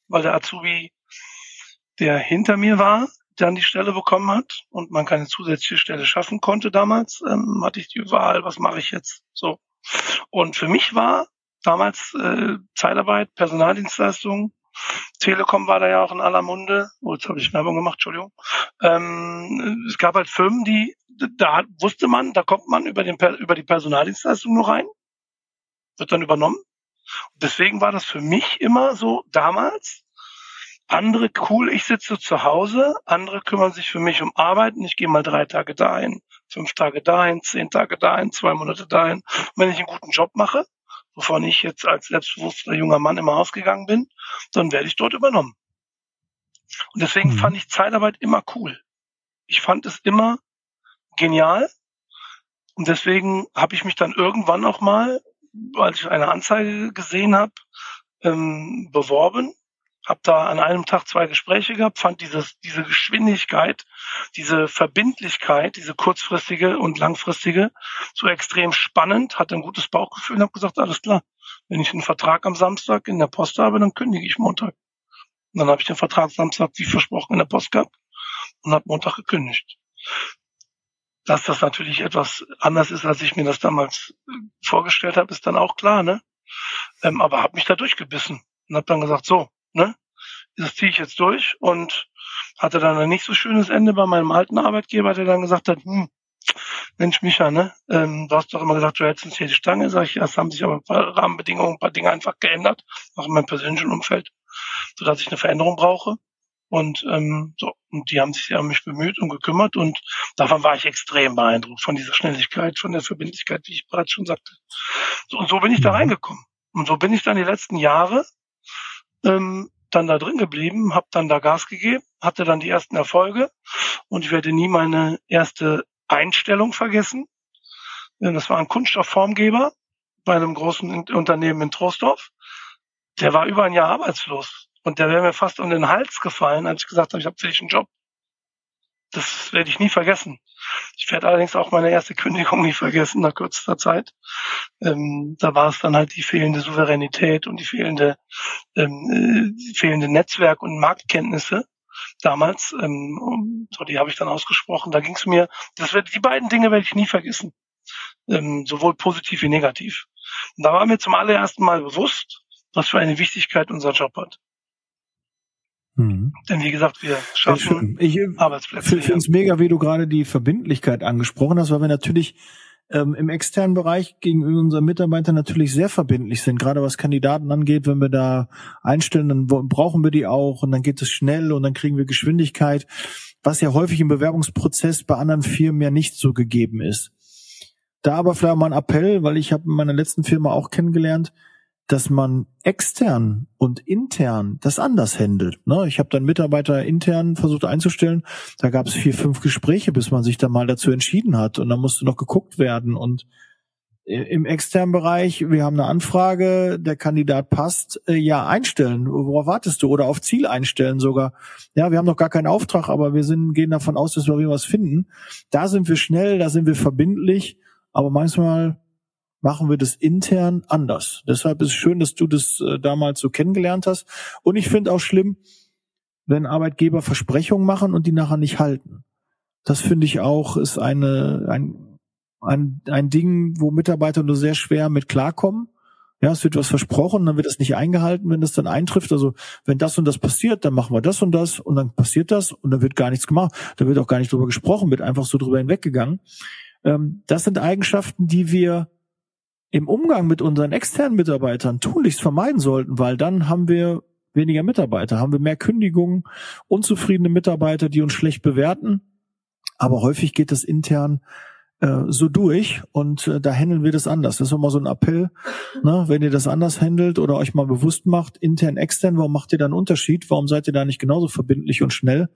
weil der Azubi, der hinter mir war, dann die Stelle bekommen hat und man keine zusätzliche Stelle schaffen konnte damals, ähm, hatte ich die Wahl, was mache ich jetzt? So. Und für mich war damals äh, Zeitarbeit, Personaldienstleistung, Telekom war da ja auch in aller Munde. Oh, jetzt habe ich Werbung gemacht, Entschuldigung. Ähm, es gab halt Firmen, die, da wusste man, da kommt man über, den, über die Personaldienstleistung nur rein, wird dann übernommen. Und deswegen war das für mich immer so damals andere cool, ich sitze zu Hause, andere kümmern sich für mich um Arbeiten, ich gehe mal drei Tage dahin, fünf Tage dahin, zehn Tage dahin, zwei Monate dahin. Und wenn ich einen guten Job mache, wovon ich jetzt als selbstbewusster junger Mann immer ausgegangen bin, dann werde ich dort übernommen. Und deswegen mhm. fand ich Zeitarbeit immer cool. Ich fand es immer genial. Und deswegen habe ich mich dann irgendwann auch mal, als ich eine Anzeige gesehen habe, ähm, beworben habe da an einem Tag zwei Gespräche gehabt, fand dieses, diese Geschwindigkeit, diese Verbindlichkeit, diese kurzfristige und langfristige so extrem spannend, hatte ein gutes Bauchgefühl und habe gesagt, alles klar, wenn ich einen Vertrag am Samstag in der Post habe, dann kündige ich Montag. Und dann habe ich den Vertrag Samstag, wie versprochen, in der Post gehabt und habe Montag gekündigt. Dass das natürlich etwas anders ist, als ich mir das damals äh, vorgestellt habe, ist dann auch klar, ne? Ähm, aber habe mich da durchgebissen und habe dann gesagt, so, ne? Das ziehe ich jetzt durch und hatte dann ein nicht so schönes Ende bei meinem alten Arbeitgeber, der dann gesagt hat, hm, Mensch, Micha, ne, ähm, du hast doch immer gesagt, du hättest uns hier die Stange. Sag ich, es haben sich aber ein paar Rahmenbedingungen, ein paar Dinge einfach geändert, auch in meinem persönlichen Umfeld, sodass ich eine Veränderung brauche. Und ähm, so, und die haben sich sehr um mich bemüht und gekümmert und davon war ich extrem beeindruckt, von dieser Schnelligkeit, von der Verbindlichkeit, wie ich bereits schon sagte. So, und so bin ich da mhm. reingekommen. Und so bin ich dann die letzten Jahre ähm, dann da drin geblieben, habe dann da Gas gegeben, hatte dann die ersten Erfolge und ich werde nie meine erste Einstellung vergessen. Das war ein Kunststoffformgeber bei einem großen Unternehmen in Troisdorf. Der war über ein Jahr arbeitslos und der wäre mir fast um den Hals gefallen, als ich gesagt habe, ich habe einen Job. Das werde ich nie vergessen. Ich werde allerdings auch meine erste Kündigung nie vergessen nach kürzester Zeit. Ähm, da war es dann halt die fehlende Souveränität und die fehlende, ähm, die fehlende Netzwerk- und Marktkenntnisse damals. Ähm, so, die habe ich dann ausgesprochen. Da ging es mir, das wird, die beiden Dinge werde ich nie vergessen. Ähm, sowohl positiv wie negativ. Und da war mir zum allerersten Mal bewusst, was für eine Wichtigkeit unser Job hat. Mhm. Denn wie gesagt, wir schaffen ich, äh, Arbeitsplätze. Ich finde es mega, wie du gerade die Verbindlichkeit angesprochen hast, weil wir natürlich ähm, im externen Bereich gegenüber unseren Mitarbeitern natürlich sehr verbindlich sind, gerade was Kandidaten angeht. Wenn wir da einstellen, dann brauchen wir die auch und dann geht es schnell und dann kriegen wir Geschwindigkeit, was ja häufig im Bewerbungsprozess bei anderen Firmen ja nicht so gegeben ist. Da aber vielleicht mal ein Appell, weil ich habe in meiner letzten Firma auch kennengelernt, dass man extern und intern das anders handelt. Ne? Ich habe dann Mitarbeiter intern versucht einzustellen. Da gab es vier, fünf Gespräche, bis man sich dann mal dazu entschieden hat. Und dann musste noch geguckt werden. Und im externen Bereich, wir haben eine Anfrage, der Kandidat passt, äh, ja, einstellen. Worauf wartest du? Oder auf Ziel einstellen sogar. Ja, wir haben noch gar keinen Auftrag, aber wir sind, gehen davon aus, dass wir was finden. Da sind wir schnell, da sind wir verbindlich, aber manchmal machen wir das intern anders. Deshalb ist es schön, dass du das äh, damals so kennengelernt hast. Und ich finde auch schlimm, wenn Arbeitgeber Versprechungen machen und die nachher nicht halten. Das finde ich auch ist eine ein, ein, ein Ding, wo Mitarbeiter nur sehr schwer mit klarkommen. Ja, es wird was versprochen, dann wird das nicht eingehalten, wenn das dann eintrifft. Also wenn das und das passiert, dann machen wir das und das und dann passiert das und dann wird gar nichts gemacht. Da wird auch gar nicht drüber gesprochen, wird einfach so drüber hinweggegangen. Ähm, das sind Eigenschaften, die wir im Umgang mit unseren externen Mitarbeitern tunlichst vermeiden sollten, weil dann haben wir weniger Mitarbeiter, haben wir mehr Kündigungen, unzufriedene Mitarbeiter, die uns schlecht bewerten. Aber häufig geht das intern äh, so durch und äh, da handeln wir das anders. Das ist immer so ein Appell, ne? wenn ihr das anders handelt oder euch mal bewusst macht, intern, extern, warum macht ihr da einen Unterschied? Warum seid ihr da nicht genauso verbindlich und schnell?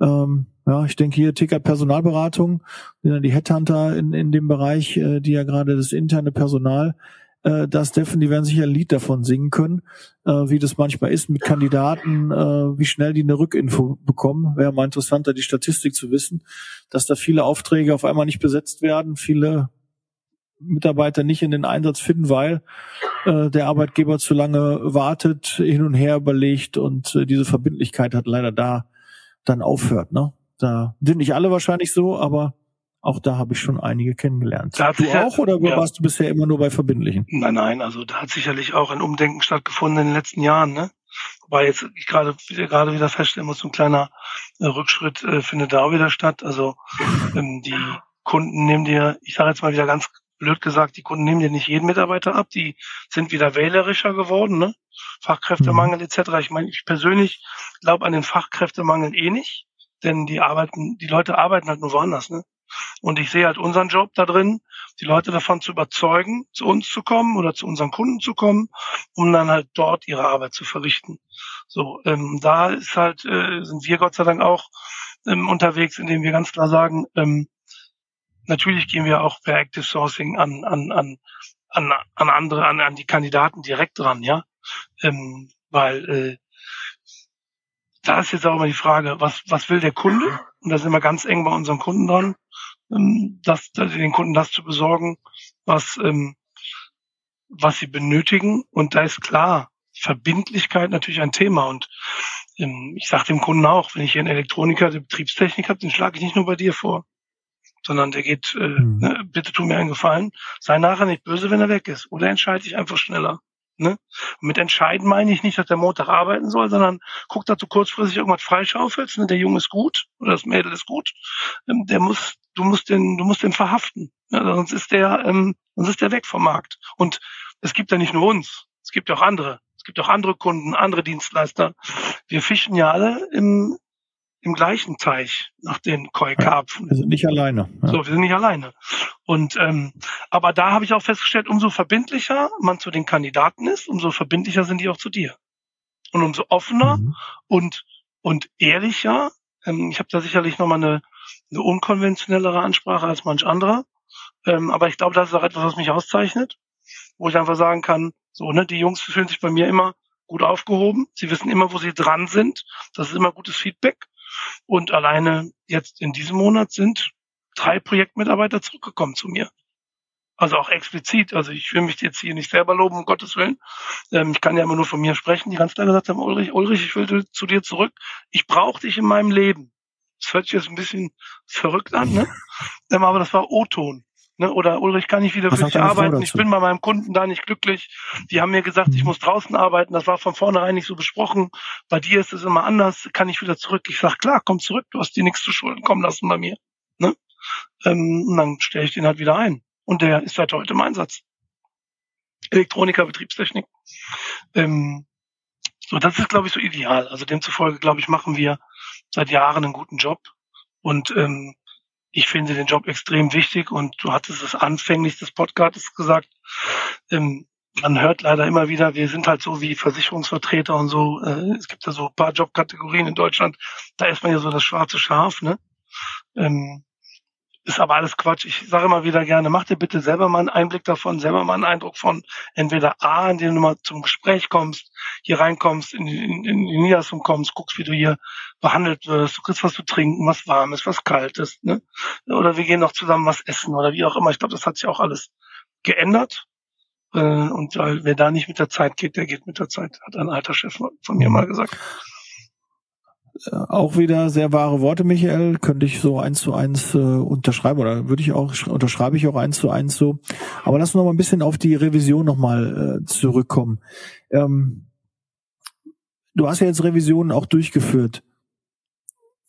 Ähm, ja, ich denke hier Ticker Personalberatung, die Headhunter in, in dem Bereich, äh, die ja gerade das interne Personal, äh, das Steffen, die werden sicher ein Lied davon singen können, äh, wie das manchmal ist mit Kandidaten, äh, wie schnell die eine Rückinfo bekommen. Wäre mal interessanter, die Statistik zu wissen, dass da viele Aufträge auf einmal nicht besetzt werden, viele Mitarbeiter nicht in den Einsatz finden, weil äh, der Arbeitgeber zu lange wartet, hin und her überlegt und äh, diese Verbindlichkeit hat leider da dann aufhört. Ne? Da sind nicht alle wahrscheinlich so, aber auch da habe ich schon einige kennengelernt. Da du auch oder ja. warst du bisher immer nur bei Verbindlichen? Nein, nein, also da hat sicherlich auch ein Umdenken stattgefunden in den letzten Jahren, ne? Wobei jetzt ich gerade wieder gerade wieder feststellen muss, so ein kleiner äh, Rückschritt äh, findet da auch wieder statt. Also ähm, die Kunden nehmen dir, ich sage jetzt mal wieder ganz blöd gesagt, die Kunden nehmen dir nicht jeden Mitarbeiter ab, die sind wieder wählerischer geworden, ne? Fachkräftemangel mhm. etc. Ich meine, ich persönlich glaube an den Fachkräftemangel eh nicht, denn die arbeiten, die Leute arbeiten halt nur woanders, ne? Und ich sehe halt unseren Job da drin, die Leute davon zu überzeugen, zu uns zu kommen oder zu unseren Kunden zu kommen, um dann halt dort ihre Arbeit zu verrichten. So, ähm, da ist halt, äh, sind wir Gott sei Dank auch ähm, unterwegs, indem wir ganz klar sagen, ähm, natürlich gehen wir auch per Active Sourcing an, an, an, an, an andere, an, an die Kandidaten direkt dran, ja. Ähm, weil äh, da ist jetzt auch immer die Frage, was, was will der Kunde? Und da sind wir ganz eng bei unseren Kunden dran, ähm, das, den Kunden das zu besorgen, was, ähm, was sie benötigen. Und da ist klar, Verbindlichkeit natürlich ein Thema. Und ähm, ich sage dem Kunden auch, wenn ich hier einen Elektroniker, der Betriebstechnik habe, den schlage ich nicht nur bei dir vor, sondern der geht, äh, mhm. ne, bitte tu mir einen Gefallen, sei nachher nicht böse, wenn er weg ist. Oder entscheide ich einfach schneller. Ne? Und mit entscheiden meine ich nicht, dass der Montag arbeiten soll, sondern guck, dass du kurzfristig irgendwas freischaufelst. Ne? Der Junge ist gut oder das Mädel ist gut. Ähm, der muss, du musst den, du musst den verhaften. Ja, sonst ist der, ähm, sonst ist der weg vom Markt. Und es gibt ja nicht nur uns, es gibt auch andere. Es gibt auch andere Kunden, andere Dienstleister. Wir fischen ja alle im, im gleichen Teich nach den Koi-Karpfen. wir sind nicht alleine. Ja. So, wir sind nicht alleine. Und ähm, aber da habe ich auch festgestellt, umso verbindlicher man zu den Kandidaten ist, umso verbindlicher sind die auch zu dir. Und umso offener mhm. und und ehrlicher. Ähm, ich habe da sicherlich nochmal eine, eine unkonventionellere Ansprache als manch anderer. Ähm, aber ich glaube, das ist auch etwas, was mich auszeichnet, wo ich einfach sagen kann, so, ne, die Jungs fühlen sich bei mir immer gut aufgehoben. Sie wissen immer, wo sie dran sind. Das ist immer gutes Feedback. Und alleine jetzt in diesem Monat sind drei Projektmitarbeiter zurückgekommen zu mir. Also auch explizit. Also ich will mich jetzt hier nicht selber loben, um Gottes Willen. Ähm, ich kann ja immer nur von mir sprechen, die ganz klar gesagt haben, Ulrich, Ulrich, ich will zu dir zurück. Ich brauche dich in meinem Leben. Das hört sich jetzt ein bisschen verrückt an, ne? Ähm, aber das war O-Ton. Ne? Oder Ulrich, kann ich wieder für dich arbeiten? Ich bin bei meinem Kunden da nicht glücklich. Die haben mir gesagt, mhm. ich muss draußen arbeiten. Das war von vornherein nicht so besprochen. Bei dir ist es immer anders. Kann ich wieder zurück? Ich sag, klar, komm zurück. Du hast dir nichts zu Schulden kommen lassen bei mir. Ne? Ähm, und dann stelle ich den halt wieder ein. Und der ist seit heute im Einsatz. Elektroniker, Betriebstechnik. Ähm, so, das ist, glaube ich, so ideal. Also demzufolge, glaube ich, machen wir seit Jahren einen guten Job. Und ähm, ich finde den Job extrem wichtig und du hattest es anfänglich des Podcasts gesagt. Ähm, man hört leider immer wieder, wir sind halt so wie Versicherungsvertreter und so. Äh, es gibt ja so ein paar Jobkategorien in Deutschland. Da ist man ja so das schwarze Schaf, ne? Ähm, ist aber alles Quatsch. Ich sage immer wieder gerne, mach dir bitte selber mal einen Einblick davon, selber mal einen Eindruck von entweder A, indem du mal zum Gespräch kommst, hier reinkommst, in, in, in die Niederlassung kommst, guckst, wie du hier behandelt wirst, du kriegst was zu trinken, was warmes, was kaltes, ne? Oder wir gehen noch zusammen was essen oder wie auch immer. Ich glaube, das hat sich auch alles geändert. Äh, und wer da nicht mit der Zeit geht, der geht mit der Zeit, hat ein alter Chef von mir mal gesagt. Äh, auch wieder sehr wahre Worte, Michael. Könnte ich so eins zu eins äh, unterschreiben oder würde ich auch unterschreibe ich auch eins zu eins so. Aber lass uns noch mal ein bisschen auf die Revision noch mal äh, zurückkommen. Ähm, du hast ja jetzt Revisionen auch durchgeführt.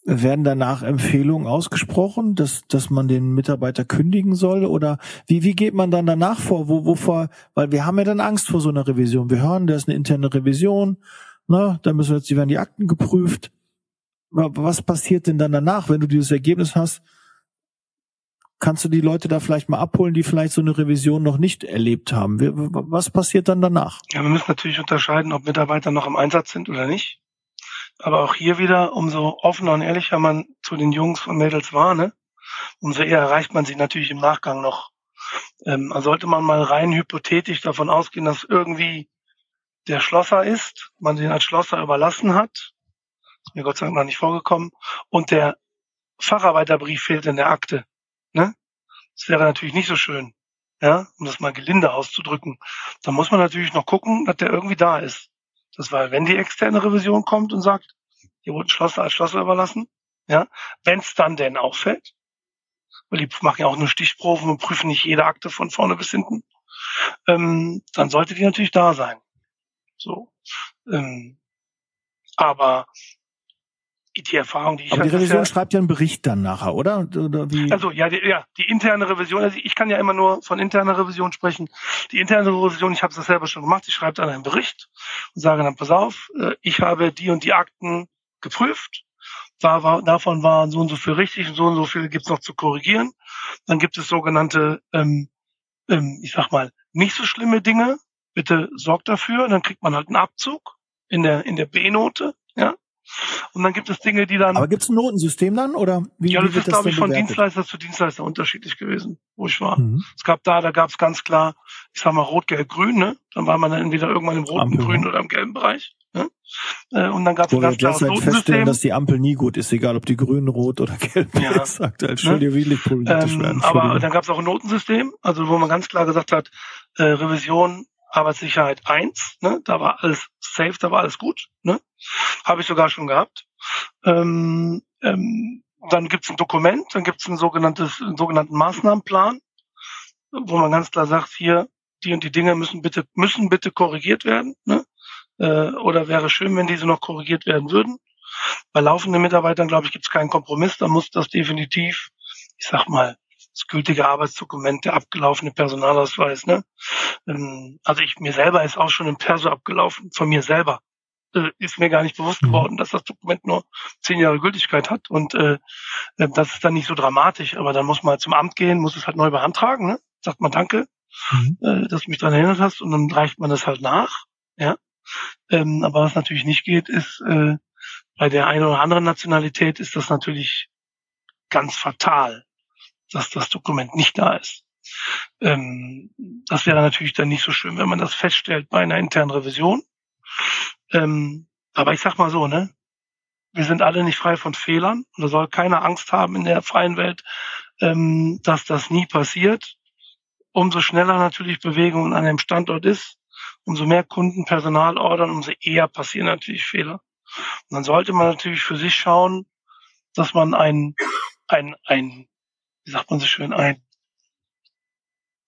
Werden danach Empfehlungen ausgesprochen, dass, dass man den Mitarbeiter kündigen soll? Oder wie, wie geht man dann danach vor? Wo, wovor, weil wir haben ja dann Angst vor so einer Revision. Wir hören, da ist eine interne Revision, ne, da müssen jetzt, die werden die Akten geprüft was passiert denn dann danach, wenn du dieses Ergebnis hast? Kannst du die Leute da vielleicht mal abholen, die vielleicht so eine Revision noch nicht erlebt haben? Was passiert dann danach? Ja, wir müssen natürlich unterscheiden, ob Mitarbeiter noch im Einsatz sind oder nicht. Aber auch hier wieder, umso offener und ehrlicher man zu den Jungs und Mädels war, ne, umso eher erreicht man sie natürlich im Nachgang noch. Ähm, also sollte man mal rein hypothetisch davon ausgehen, dass irgendwie der Schlosser ist, man den als Schlosser überlassen hat mir Gott sei Dank noch nicht vorgekommen. Und der Facharbeiterbrief fehlt in der Akte. Ne? Das wäre natürlich nicht so schön, ja, um das mal gelinde auszudrücken. Da muss man natürlich noch gucken, dass der irgendwie da ist. Das war, wenn die externe Revision kommt und sagt, hier wurde ein Schlosser als Schlosser überlassen, ja, wenn es dann denn auffällt, weil die machen ja auch nur Stichproben und prüfen nicht jede Akte von vorne bis hinten, ähm, dann sollte die natürlich da sein. So. Ähm, aber die, Erfahrung, die ich Aber die Revision ja, schreibt ja einen Bericht dann nachher, oder? oder wie? Also ja, die, ja, die interne Revision, also ich kann ja immer nur von interner Revision sprechen. Die interne Revision, ich habe das selber schon gemacht, ich schreibe dann einen Bericht und sage dann, pass auf, äh, ich habe die und die Akten geprüft. Da war, davon waren so und so viel richtig und so und so viel gibt's noch zu korrigieren. Dann gibt es sogenannte, ähm, ähm, ich sag mal, nicht so schlimme Dinge. Bitte sorgt dafür. Dann kriegt man halt einen Abzug in der in der B-Note. Ja, und dann gibt es Dinge, die dann. Aber gibt es ein Notensystem dann oder wie? Ja, das ist, glaube ich, von bewertet? Dienstleister zu Dienstleister unterschiedlich gewesen, wo ich war. Mhm. Es gab da, da gab es ganz klar, ich sag mal, rot, gelb, grün, ne? Dann war man dann entweder irgendwann im roten, Ampel, grünen oder im gelben Bereich. Ne? Äh, und dann gab es ein ganz klares halt feststellen, dass die Ampel nie gut ist, egal ob die grün, rot oder gelb ja. ist aktuell. Entschuldige, ne? politisch ähm, werden. Aber dann gab es auch ein Notensystem, also wo man ganz klar gesagt hat, äh, Revision Arbeitssicherheit 1, ne? da war alles safe, da war alles gut. Ne? Habe ich sogar schon gehabt. Ähm, ähm, dann gibt es ein Dokument, dann gibt es ein sogenanntes, einen sogenannten Maßnahmenplan, wo man ganz klar sagt, hier, die und die Dinge müssen bitte, müssen bitte korrigiert werden. Ne? Äh, oder wäre schön, wenn diese noch korrigiert werden würden. Bei laufenden Mitarbeitern, glaube ich, gibt es keinen Kompromiss. Da muss das definitiv, ich sag mal, das gültige Arbeitsdokument, der abgelaufene Personalausweis. Ne? Ähm, also ich mir selber ist auch schon ein Perso abgelaufen, von mir selber. Äh, ist mir gar nicht bewusst mhm. geworden, dass das Dokument nur zehn Jahre Gültigkeit hat. Und äh, äh, das ist dann nicht so dramatisch, aber dann muss man zum Amt gehen, muss es halt neu beantragen, ne? sagt man Danke, mhm. äh, dass du mich daran erinnert hast und dann reicht man das halt nach. Ja. Ähm, aber was natürlich nicht geht, ist äh, bei der einen oder anderen Nationalität ist das natürlich ganz fatal dass das Dokument nicht da ist. Ähm, das wäre natürlich dann nicht so schön, wenn man das feststellt bei einer internen Revision. Ähm, aber ich sag mal so, ne? Wir sind alle nicht frei von Fehlern und da soll keiner Angst haben in der freien Welt, ähm, dass das nie passiert. Umso schneller natürlich Bewegung an einem Standort ist, umso mehr Kunden Personal ordern, umso eher passieren natürlich Fehler. Und dann sollte man natürlich für sich schauen, dass man ein, ein, ein wie sagt man so schön, ein,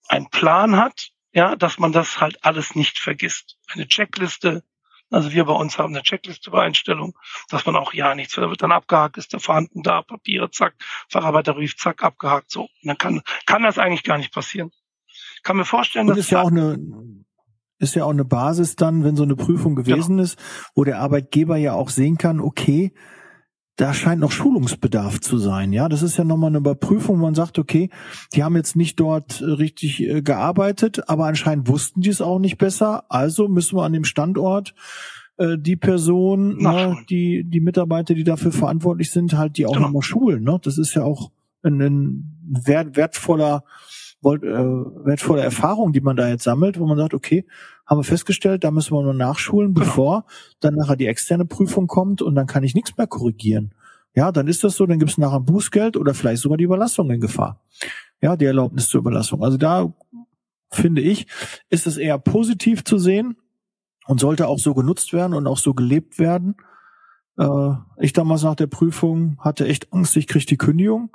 ein Plan hat, ja, dass man das halt alles nicht vergisst. Eine Checkliste, also wir bei uns haben eine Checkliste bei Einstellung, dass man auch ja nichts, da wird dann abgehakt, ist der vorhanden da, Papiere, zack, Facharbeiter rief, zack, abgehakt, so. Und dann kann, kann das eigentlich gar nicht passieren. Ich kann mir vorstellen, dass. ist ja auch eine, ist ja auch eine Basis dann, wenn so eine Prüfung gewesen genau. ist, wo der Arbeitgeber ja auch sehen kann, okay, da scheint noch Schulungsbedarf zu sein. Ja, das ist ja nochmal eine Überprüfung. Man sagt, okay, die haben jetzt nicht dort äh, richtig äh, gearbeitet, aber anscheinend wussten die es auch nicht besser. Also müssen wir an dem Standort äh, die Person, ne, die, die Mitarbeiter, die dafür verantwortlich sind, halt die auch genau. nochmal schulen. Ne? Das ist ja auch ein, ein wert, wertvoller äh, wertvolle Erfahrung, die man da jetzt sammelt, wo man sagt, okay, haben wir festgestellt, da müssen wir nur nachschulen, genau. bevor dann nachher die externe Prüfung kommt und dann kann ich nichts mehr korrigieren. Ja, dann ist das so, dann gibt es nachher ein Bußgeld oder vielleicht sogar die Überlassung in Gefahr. Ja, die Erlaubnis zur Überlassung. Also da finde ich, ist es eher positiv zu sehen und sollte auch so genutzt werden und auch so gelebt werden. Äh, ich damals nach der Prüfung hatte echt Angst, ich kriege die Kündigung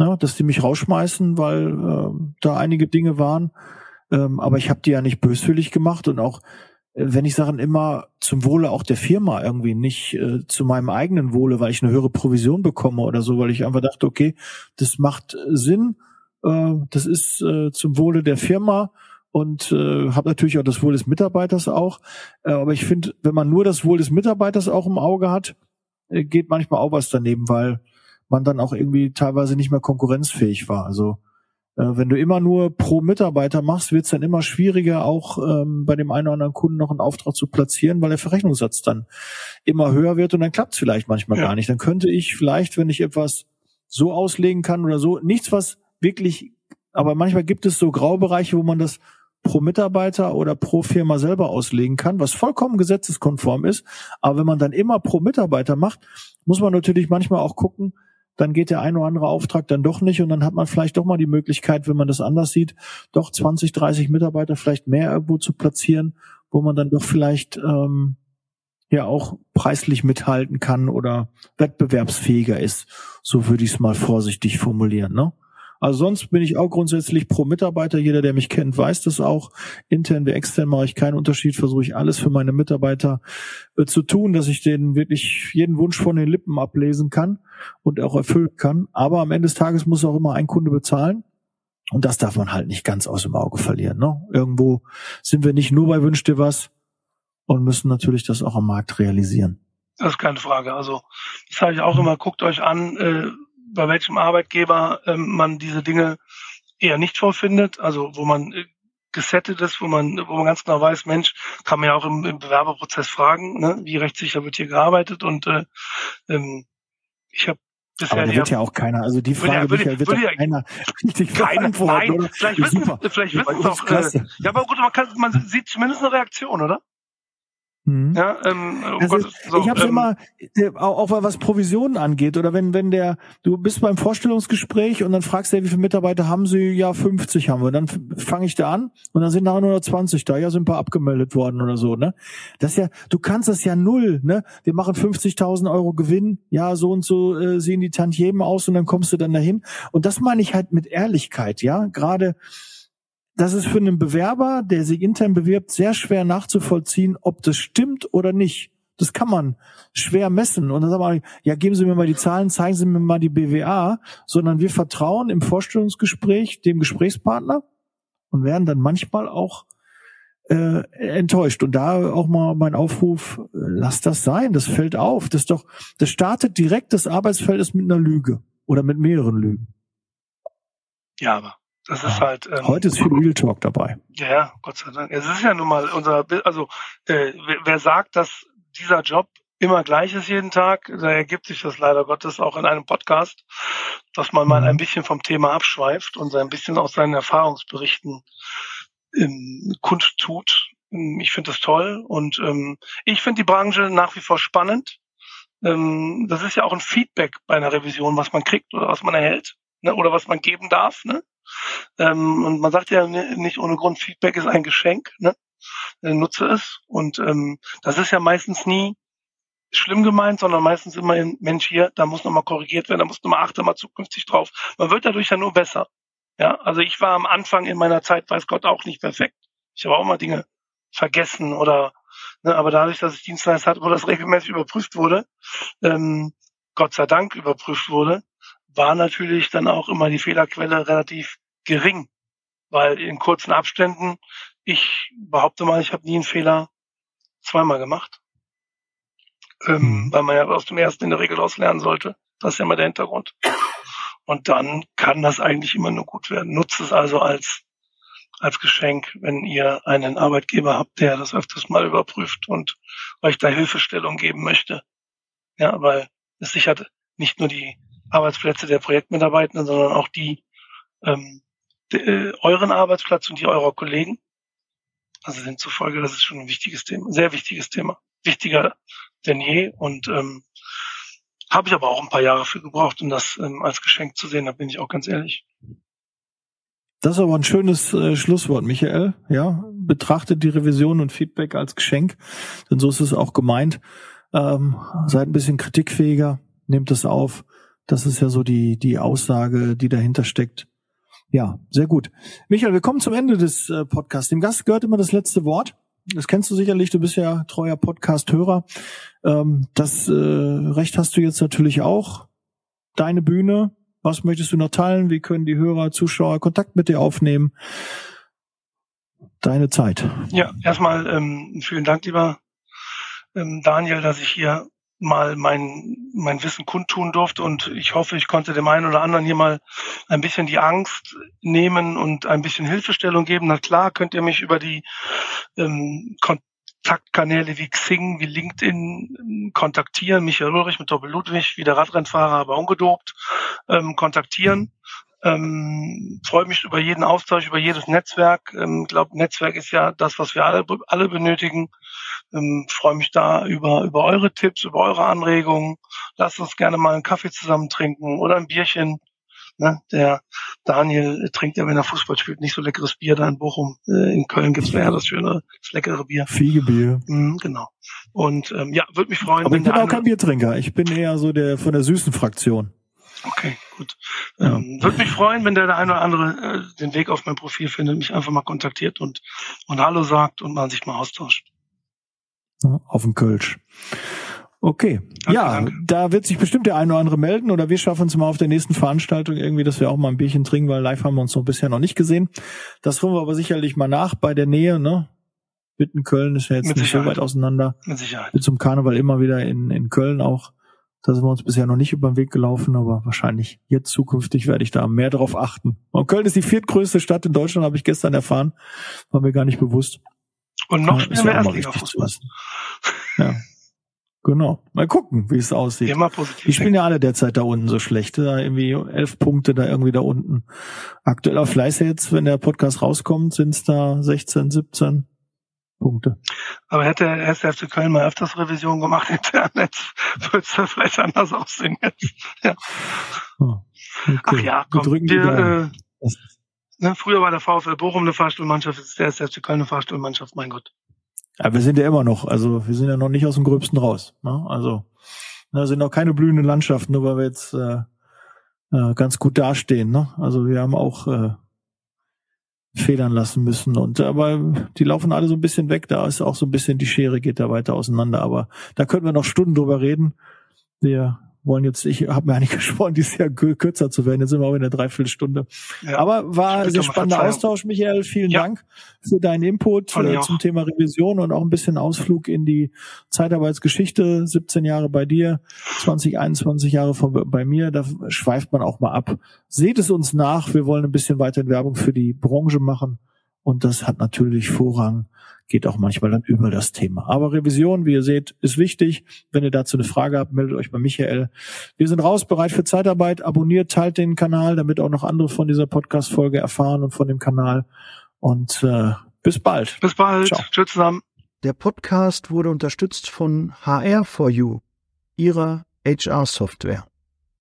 ne, dass die mich rausschmeißen, weil äh, da einige Dinge waren. Ähm, aber ich habe die ja nicht böswillig gemacht und auch äh, wenn ich Sachen immer zum Wohle auch der Firma irgendwie nicht äh, zu meinem eigenen Wohle, weil ich eine höhere Provision bekomme oder so, weil ich einfach dachte, okay, das macht Sinn, äh, das ist äh, zum Wohle der Firma und äh, habe natürlich auch das Wohl des Mitarbeiters auch. Äh, aber ich finde, wenn man nur das Wohl des Mitarbeiters auch im Auge hat, äh, geht manchmal auch was daneben, weil man dann auch irgendwie teilweise nicht mehr konkurrenzfähig war. Also äh, wenn du immer nur pro Mitarbeiter machst, wird es dann immer schwieriger, auch ähm, bei dem einen oder anderen Kunden noch einen Auftrag zu platzieren, weil der Verrechnungssatz dann immer höher wird und dann klappt es vielleicht manchmal ja. gar nicht. Dann könnte ich vielleicht, wenn ich etwas so auslegen kann oder so, nichts, was wirklich, aber manchmal gibt es so Graubereiche, wo man das pro Mitarbeiter oder pro Firma selber auslegen kann, was vollkommen gesetzeskonform ist. Aber wenn man dann immer pro Mitarbeiter macht, muss man natürlich manchmal auch gucken, dann geht der ein oder andere Auftrag dann doch nicht und dann hat man vielleicht doch mal die Möglichkeit, wenn man das anders sieht, doch 20, 30 Mitarbeiter vielleicht mehr irgendwo zu platzieren, wo man dann doch vielleicht ähm, ja auch preislich mithalten kann oder wettbewerbsfähiger ist. So würde ich es mal vorsichtig formulieren. Ne? Also sonst bin ich auch grundsätzlich pro Mitarbeiter. Jeder, der mich kennt, weiß das auch. Intern wie extern mache ich keinen Unterschied. Versuche ich alles für meine Mitarbeiter äh, zu tun, dass ich denen wirklich jeden Wunsch von den Lippen ablesen kann und auch erfüllen kann. Aber am Ende des Tages muss auch immer ein Kunde bezahlen. Und das darf man halt nicht ganz aus dem Auge verlieren. Ne? Irgendwo sind wir nicht nur bei Wünsch dir was und müssen natürlich das auch am Markt realisieren. Das ist keine Frage. Also das sage ich auch immer, guckt euch an, äh, bei welchem Arbeitgeber ähm, man diese Dinge eher nicht vorfindet, also wo man äh, gesettet ist, wo man, wo man ganz genau weiß, Mensch, kann man ja auch im, im Bewerberprozess fragen, ne, wie rechtssicher wird hier gearbeitet und äh, ähm, ich habe aber da wird ja auch keiner, also die Frage würde, wird würde ja keiner richtig beantworten, nein, oder? Vielleicht wissen, Super. vielleicht wissen es auch. Äh, ja, aber gut, man, kann, man sieht zumindest eine Reaktion, oder? Mhm. Ja, ähm, oh also, Gott, so, ich habe ähm, immer, äh, auch, auch was Provisionen angeht, oder wenn wenn der, du bist beim Vorstellungsgespräch und dann fragst du, wie viele Mitarbeiter haben sie? Ja, 50 haben wir. Dann fange ich da an und dann sind nachher nur 20 da. Ja, sind ein paar abgemeldet worden oder so. Ne, das ist ja, du kannst das ja null. Ne, wir machen 50.000 Euro Gewinn. Ja, so und so äh, sehen die Tantiemen aus und dann kommst du dann dahin. Und das meine ich halt mit Ehrlichkeit. Ja, gerade das ist für einen Bewerber, der sich intern bewirbt, sehr schwer nachzuvollziehen, ob das stimmt oder nicht. Das kann man schwer messen. Und dann sagen wir, ja, geben Sie mir mal die Zahlen, zeigen Sie mir mal die BWA, sondern wir vertrauen im Vorstellungsgespräch dem Gesprächspartner und werden dann manchmal auch äh, enttäuscht. Und da auch mal mein Aufruf, lass das sein, das fällt auf. Das doch, das startet direkt das Arbeitsfeld mit einer Lüge oder mit mehreren Lügen. Ja, aber das ist halt. Ähm, Heute ist viel Real Talk dabei. Ja, Gott sei Dank. Es ist ja nun mal unser, also äh, wer sagt, dass dieser Job immer gleich ist jeden Tag, da ergibt sich das leider Gottes auch in einem Podcast, dass man mal ein mhm. bisschen vom Thema abschweift und ein bisschen aus seinen Erfahrungsberichten ähm, kundtut. Ich finde das toll und ähm, ich finde die Branche nach wie vor spannend. Ähm, das ist ja auch ein Feedback bei einer Revision, was man kriegt oder was man erhält ne, oder was man geben darf. Ne? Ähm, und man sagt ja nicht ohne Grund, Feedback ist ein Geschenk, ne? Äh, nutze es. Und ähm, das ist ja meistens nie schlimm gemeint, sondern meistens immer Mensch hier, da muss nochmal korrigiert werden, da muss nochmal achte mal zukünftig drauf. Man wird dadurch ja nur besser. Ja, also ich war am Anfang in meiner Zeit, weiß Gott, auch nicht perfekt. Ich habe auch mal Dinge vergessen oder, ne, aber dadurch, dass ich Dienstleister hatte, wo das regelmäßig überprüft wurde, ähm, Gott sei Dank überprüft wurde, war natürlich dann auch immer die Fehlerquelle relativ gering, weil in kurzen Abständen, ich behaupte mal, ich habe nie einen Fehler zweimal gemacht, ähm, mhm. weil man ja aus dem ersten in der Regel auslernen sollte. Das ist ja immer der Hintergrund. Und dann kann das eigentlich immer nur gut werden. Nutzt es also als als Geschenk, wenn ihr einen Arbeitgeber habt, der das öfters mal überprüft und euch da Hilfestellung geben möchte. Ja, weil es sichert nicht nur die Arbeitsplätze der Projektmitarbeitenden, sondern auch die, ähm, de, äh, euren Arbeitsplatz und die eurer Kollegen. Also demzufolge, das ist schon ein wichtiges Thema, sehr wichtiges Thema, wichtiger denn je und ähm, habe ich aber auch ein paar Jahre für gebraucht, um das ähm, als Geschenk zu sehen, da bin ich auch ganz ehrlich. Das ist aber ein schönes äh, Schlusswort, Michael. Ja, betrachtet die Revision und Feedback als Geschenk, denn so ist es auch gemeint. Ähm, seid ein bisschen kritikfähiger, nehmt es auf das ist ja so die, die Aussage, die dahinter steckt. Ja, sehr gut. Michael, wir kommen zum Ende des äh, Podcasts. Dem Gast gehört immer das letzte Wort. Das kennst du sicherlich, du bist ja treuer Podcast-Hörer. Ähm, das äh, Recht hast du jetzt natürlich auch. Deine Bühne. Was möchtest du noch teilen? Wie können die Hörer, Zuschauer Kontakt mit dir aufnehmen? Deine Zeit. Ja, erstmal ähm, vielen Dank, lieber ähm, Daniel, dass ich hier mal mein, mein Wissen kundtun durfte und ich hoffe, ich konnte dem einen oder anderen hier mal ein bisschen die Angst nehmen und ein bisschen Hilfestellung geben. Na klar, könnt ihr mich über die ähm, Kontaktkanäle wie Xing, wie LinkedIn ähm, kontaktieren, Michael Ulrich mit Doppel Ludwig, wie der Radrennfahrer, aber ungedopt, ähm, kontaktieren. Ähm, freue mich über jeden Austausch, über jedes Netzwerk. Ähm, glaube, Netzwerk ist ja das, was wir alle, alle benötigen. Ähm, freue mich da über, über eure Tipps, über eure Anregungen. Lasst uns gerne mal einen Kaffee zusammen trinken oder ein Bierchen. Ne? Der Daniel trinkt ja, wenn er Fußball spielt, nicht so leckeres Bier da in Bochum. Äh, in Köln gibt's ja das schöne, das leckere Bier. Fiegebier. Mhm, genau. Und ähm, ja, würde mich freuen. Aber ich bin auch kein Biertrinker. Ich bin eher so der von der süßen Fraktion. Okay, gut. Ja. Ähm, Würde mich freuen, wenn der, der eine oder andere äh, den Weg auf mein Profil findet, mich einfach mal kontaktiert und, und Hallo sagt und man sich mal austauscht. Auf dem Kölsch. Okay. Danke, ja, danke. da wird sich bestimmt der eine oder andere melden oder wir schaffen es mal auf der nächsten Veranstaltung irgendwie, dass wir auch mal ein Bierchen trinken, weil live haben wir uns noch bisher noch nicht gesehen. Das holen wir aber sicherlich mal nach bei der Nähe, ne? Witten Köln ist ja jetzt Mit nicht Sicherheit. so weit auseinander. Mit Sicherheit. Mit zum Karneval immer wieder in, in Köln auch. Da sind wir uns bisher noch nicht über den Weg gelaufen, aber wahrscheinlich jetzt zukünftig werde ich da mehr drauf achten. Und Köln ist die viertgrößte Stadt in Deutschland, habe ich gestern erfahren. War mir gar nicht bewusst. Und noch ja, mehr Erstliga-Fußball. Ja. Genau. Mal gucken, wie es aussieht. Immer positiv. Die spielen ja alle derzeit da unten so schlecht. Da irgendwie elf Punkte da irgendwie da unten. Aktueller Fleiß jetzt, wenn der Podcast rauskommt, sind es da 16, 17. Punkte. Aber hätte der FC Köln mal öfters Revision gemacht Internet, würde es vielleicht anders aussehen jetzt. Ja. Oh, okay. Ach ja, komm, wir, äh, ne, früher war der VfL Bochum eine Fahrstuhlmannschaft, jetzt ist der FC Köln eine Fahrstuhlmannschaft, mein Gott. Ja, wir sind ja immer noch, also wir sind ja noch nicht aus dem Gröbsten raus. Ne? Also da sind noch keine blühenden Landschaften, nur weil wir jetzt äh, äh, ganz gut dastehen. Ne? Also wir haben auch äh, federn lassen müssen. Und aber die laufen alle so ein bisschen weg. Da ist auch so ein bisschen die Schere geht da weiter auseinander. Aber da können wir noch Stunden drüber reden. Wir wollen jetzt, ich habe mir eigentlich geschworen, dieses Jahr kürzer zu werden. Jetzt sind wir auch in der Dreiviertelstunde. Ja, Aber war ein sehr spannender Austausch, Michael. Vielen ja. Dank für deinen Input äh, zum Thema Revision und auch ein bisschen Ausflug in die Zeitarbeitsgeschichte. 17 Jahre bei dir, 20, 21 Jahre von, bei mir. Da schweift man auch mal ab. Seht es uns nach. Wir wollen ein bisschen weiter Werbung für die Branche machen. Und das hat natürlich Vorrang geht auch manchmal dann über das Thema. Aber Revision, wie ihr seht, ist wichtig. Wenn ihr dazu eine Frage habt, meldet euch bei Michael. Wir sind raus, bereit für Zeitarbeit. Abonniert, teilt den Kanal, damit auch noch andere von dieser Podcast-Folge erfahren und von dem Kanal. Und äh, bis bald. Bis bald. Ciao. Tschüss zusammen. Der Podcast wurde unterstützt von HR4U, ihrer HR-Software.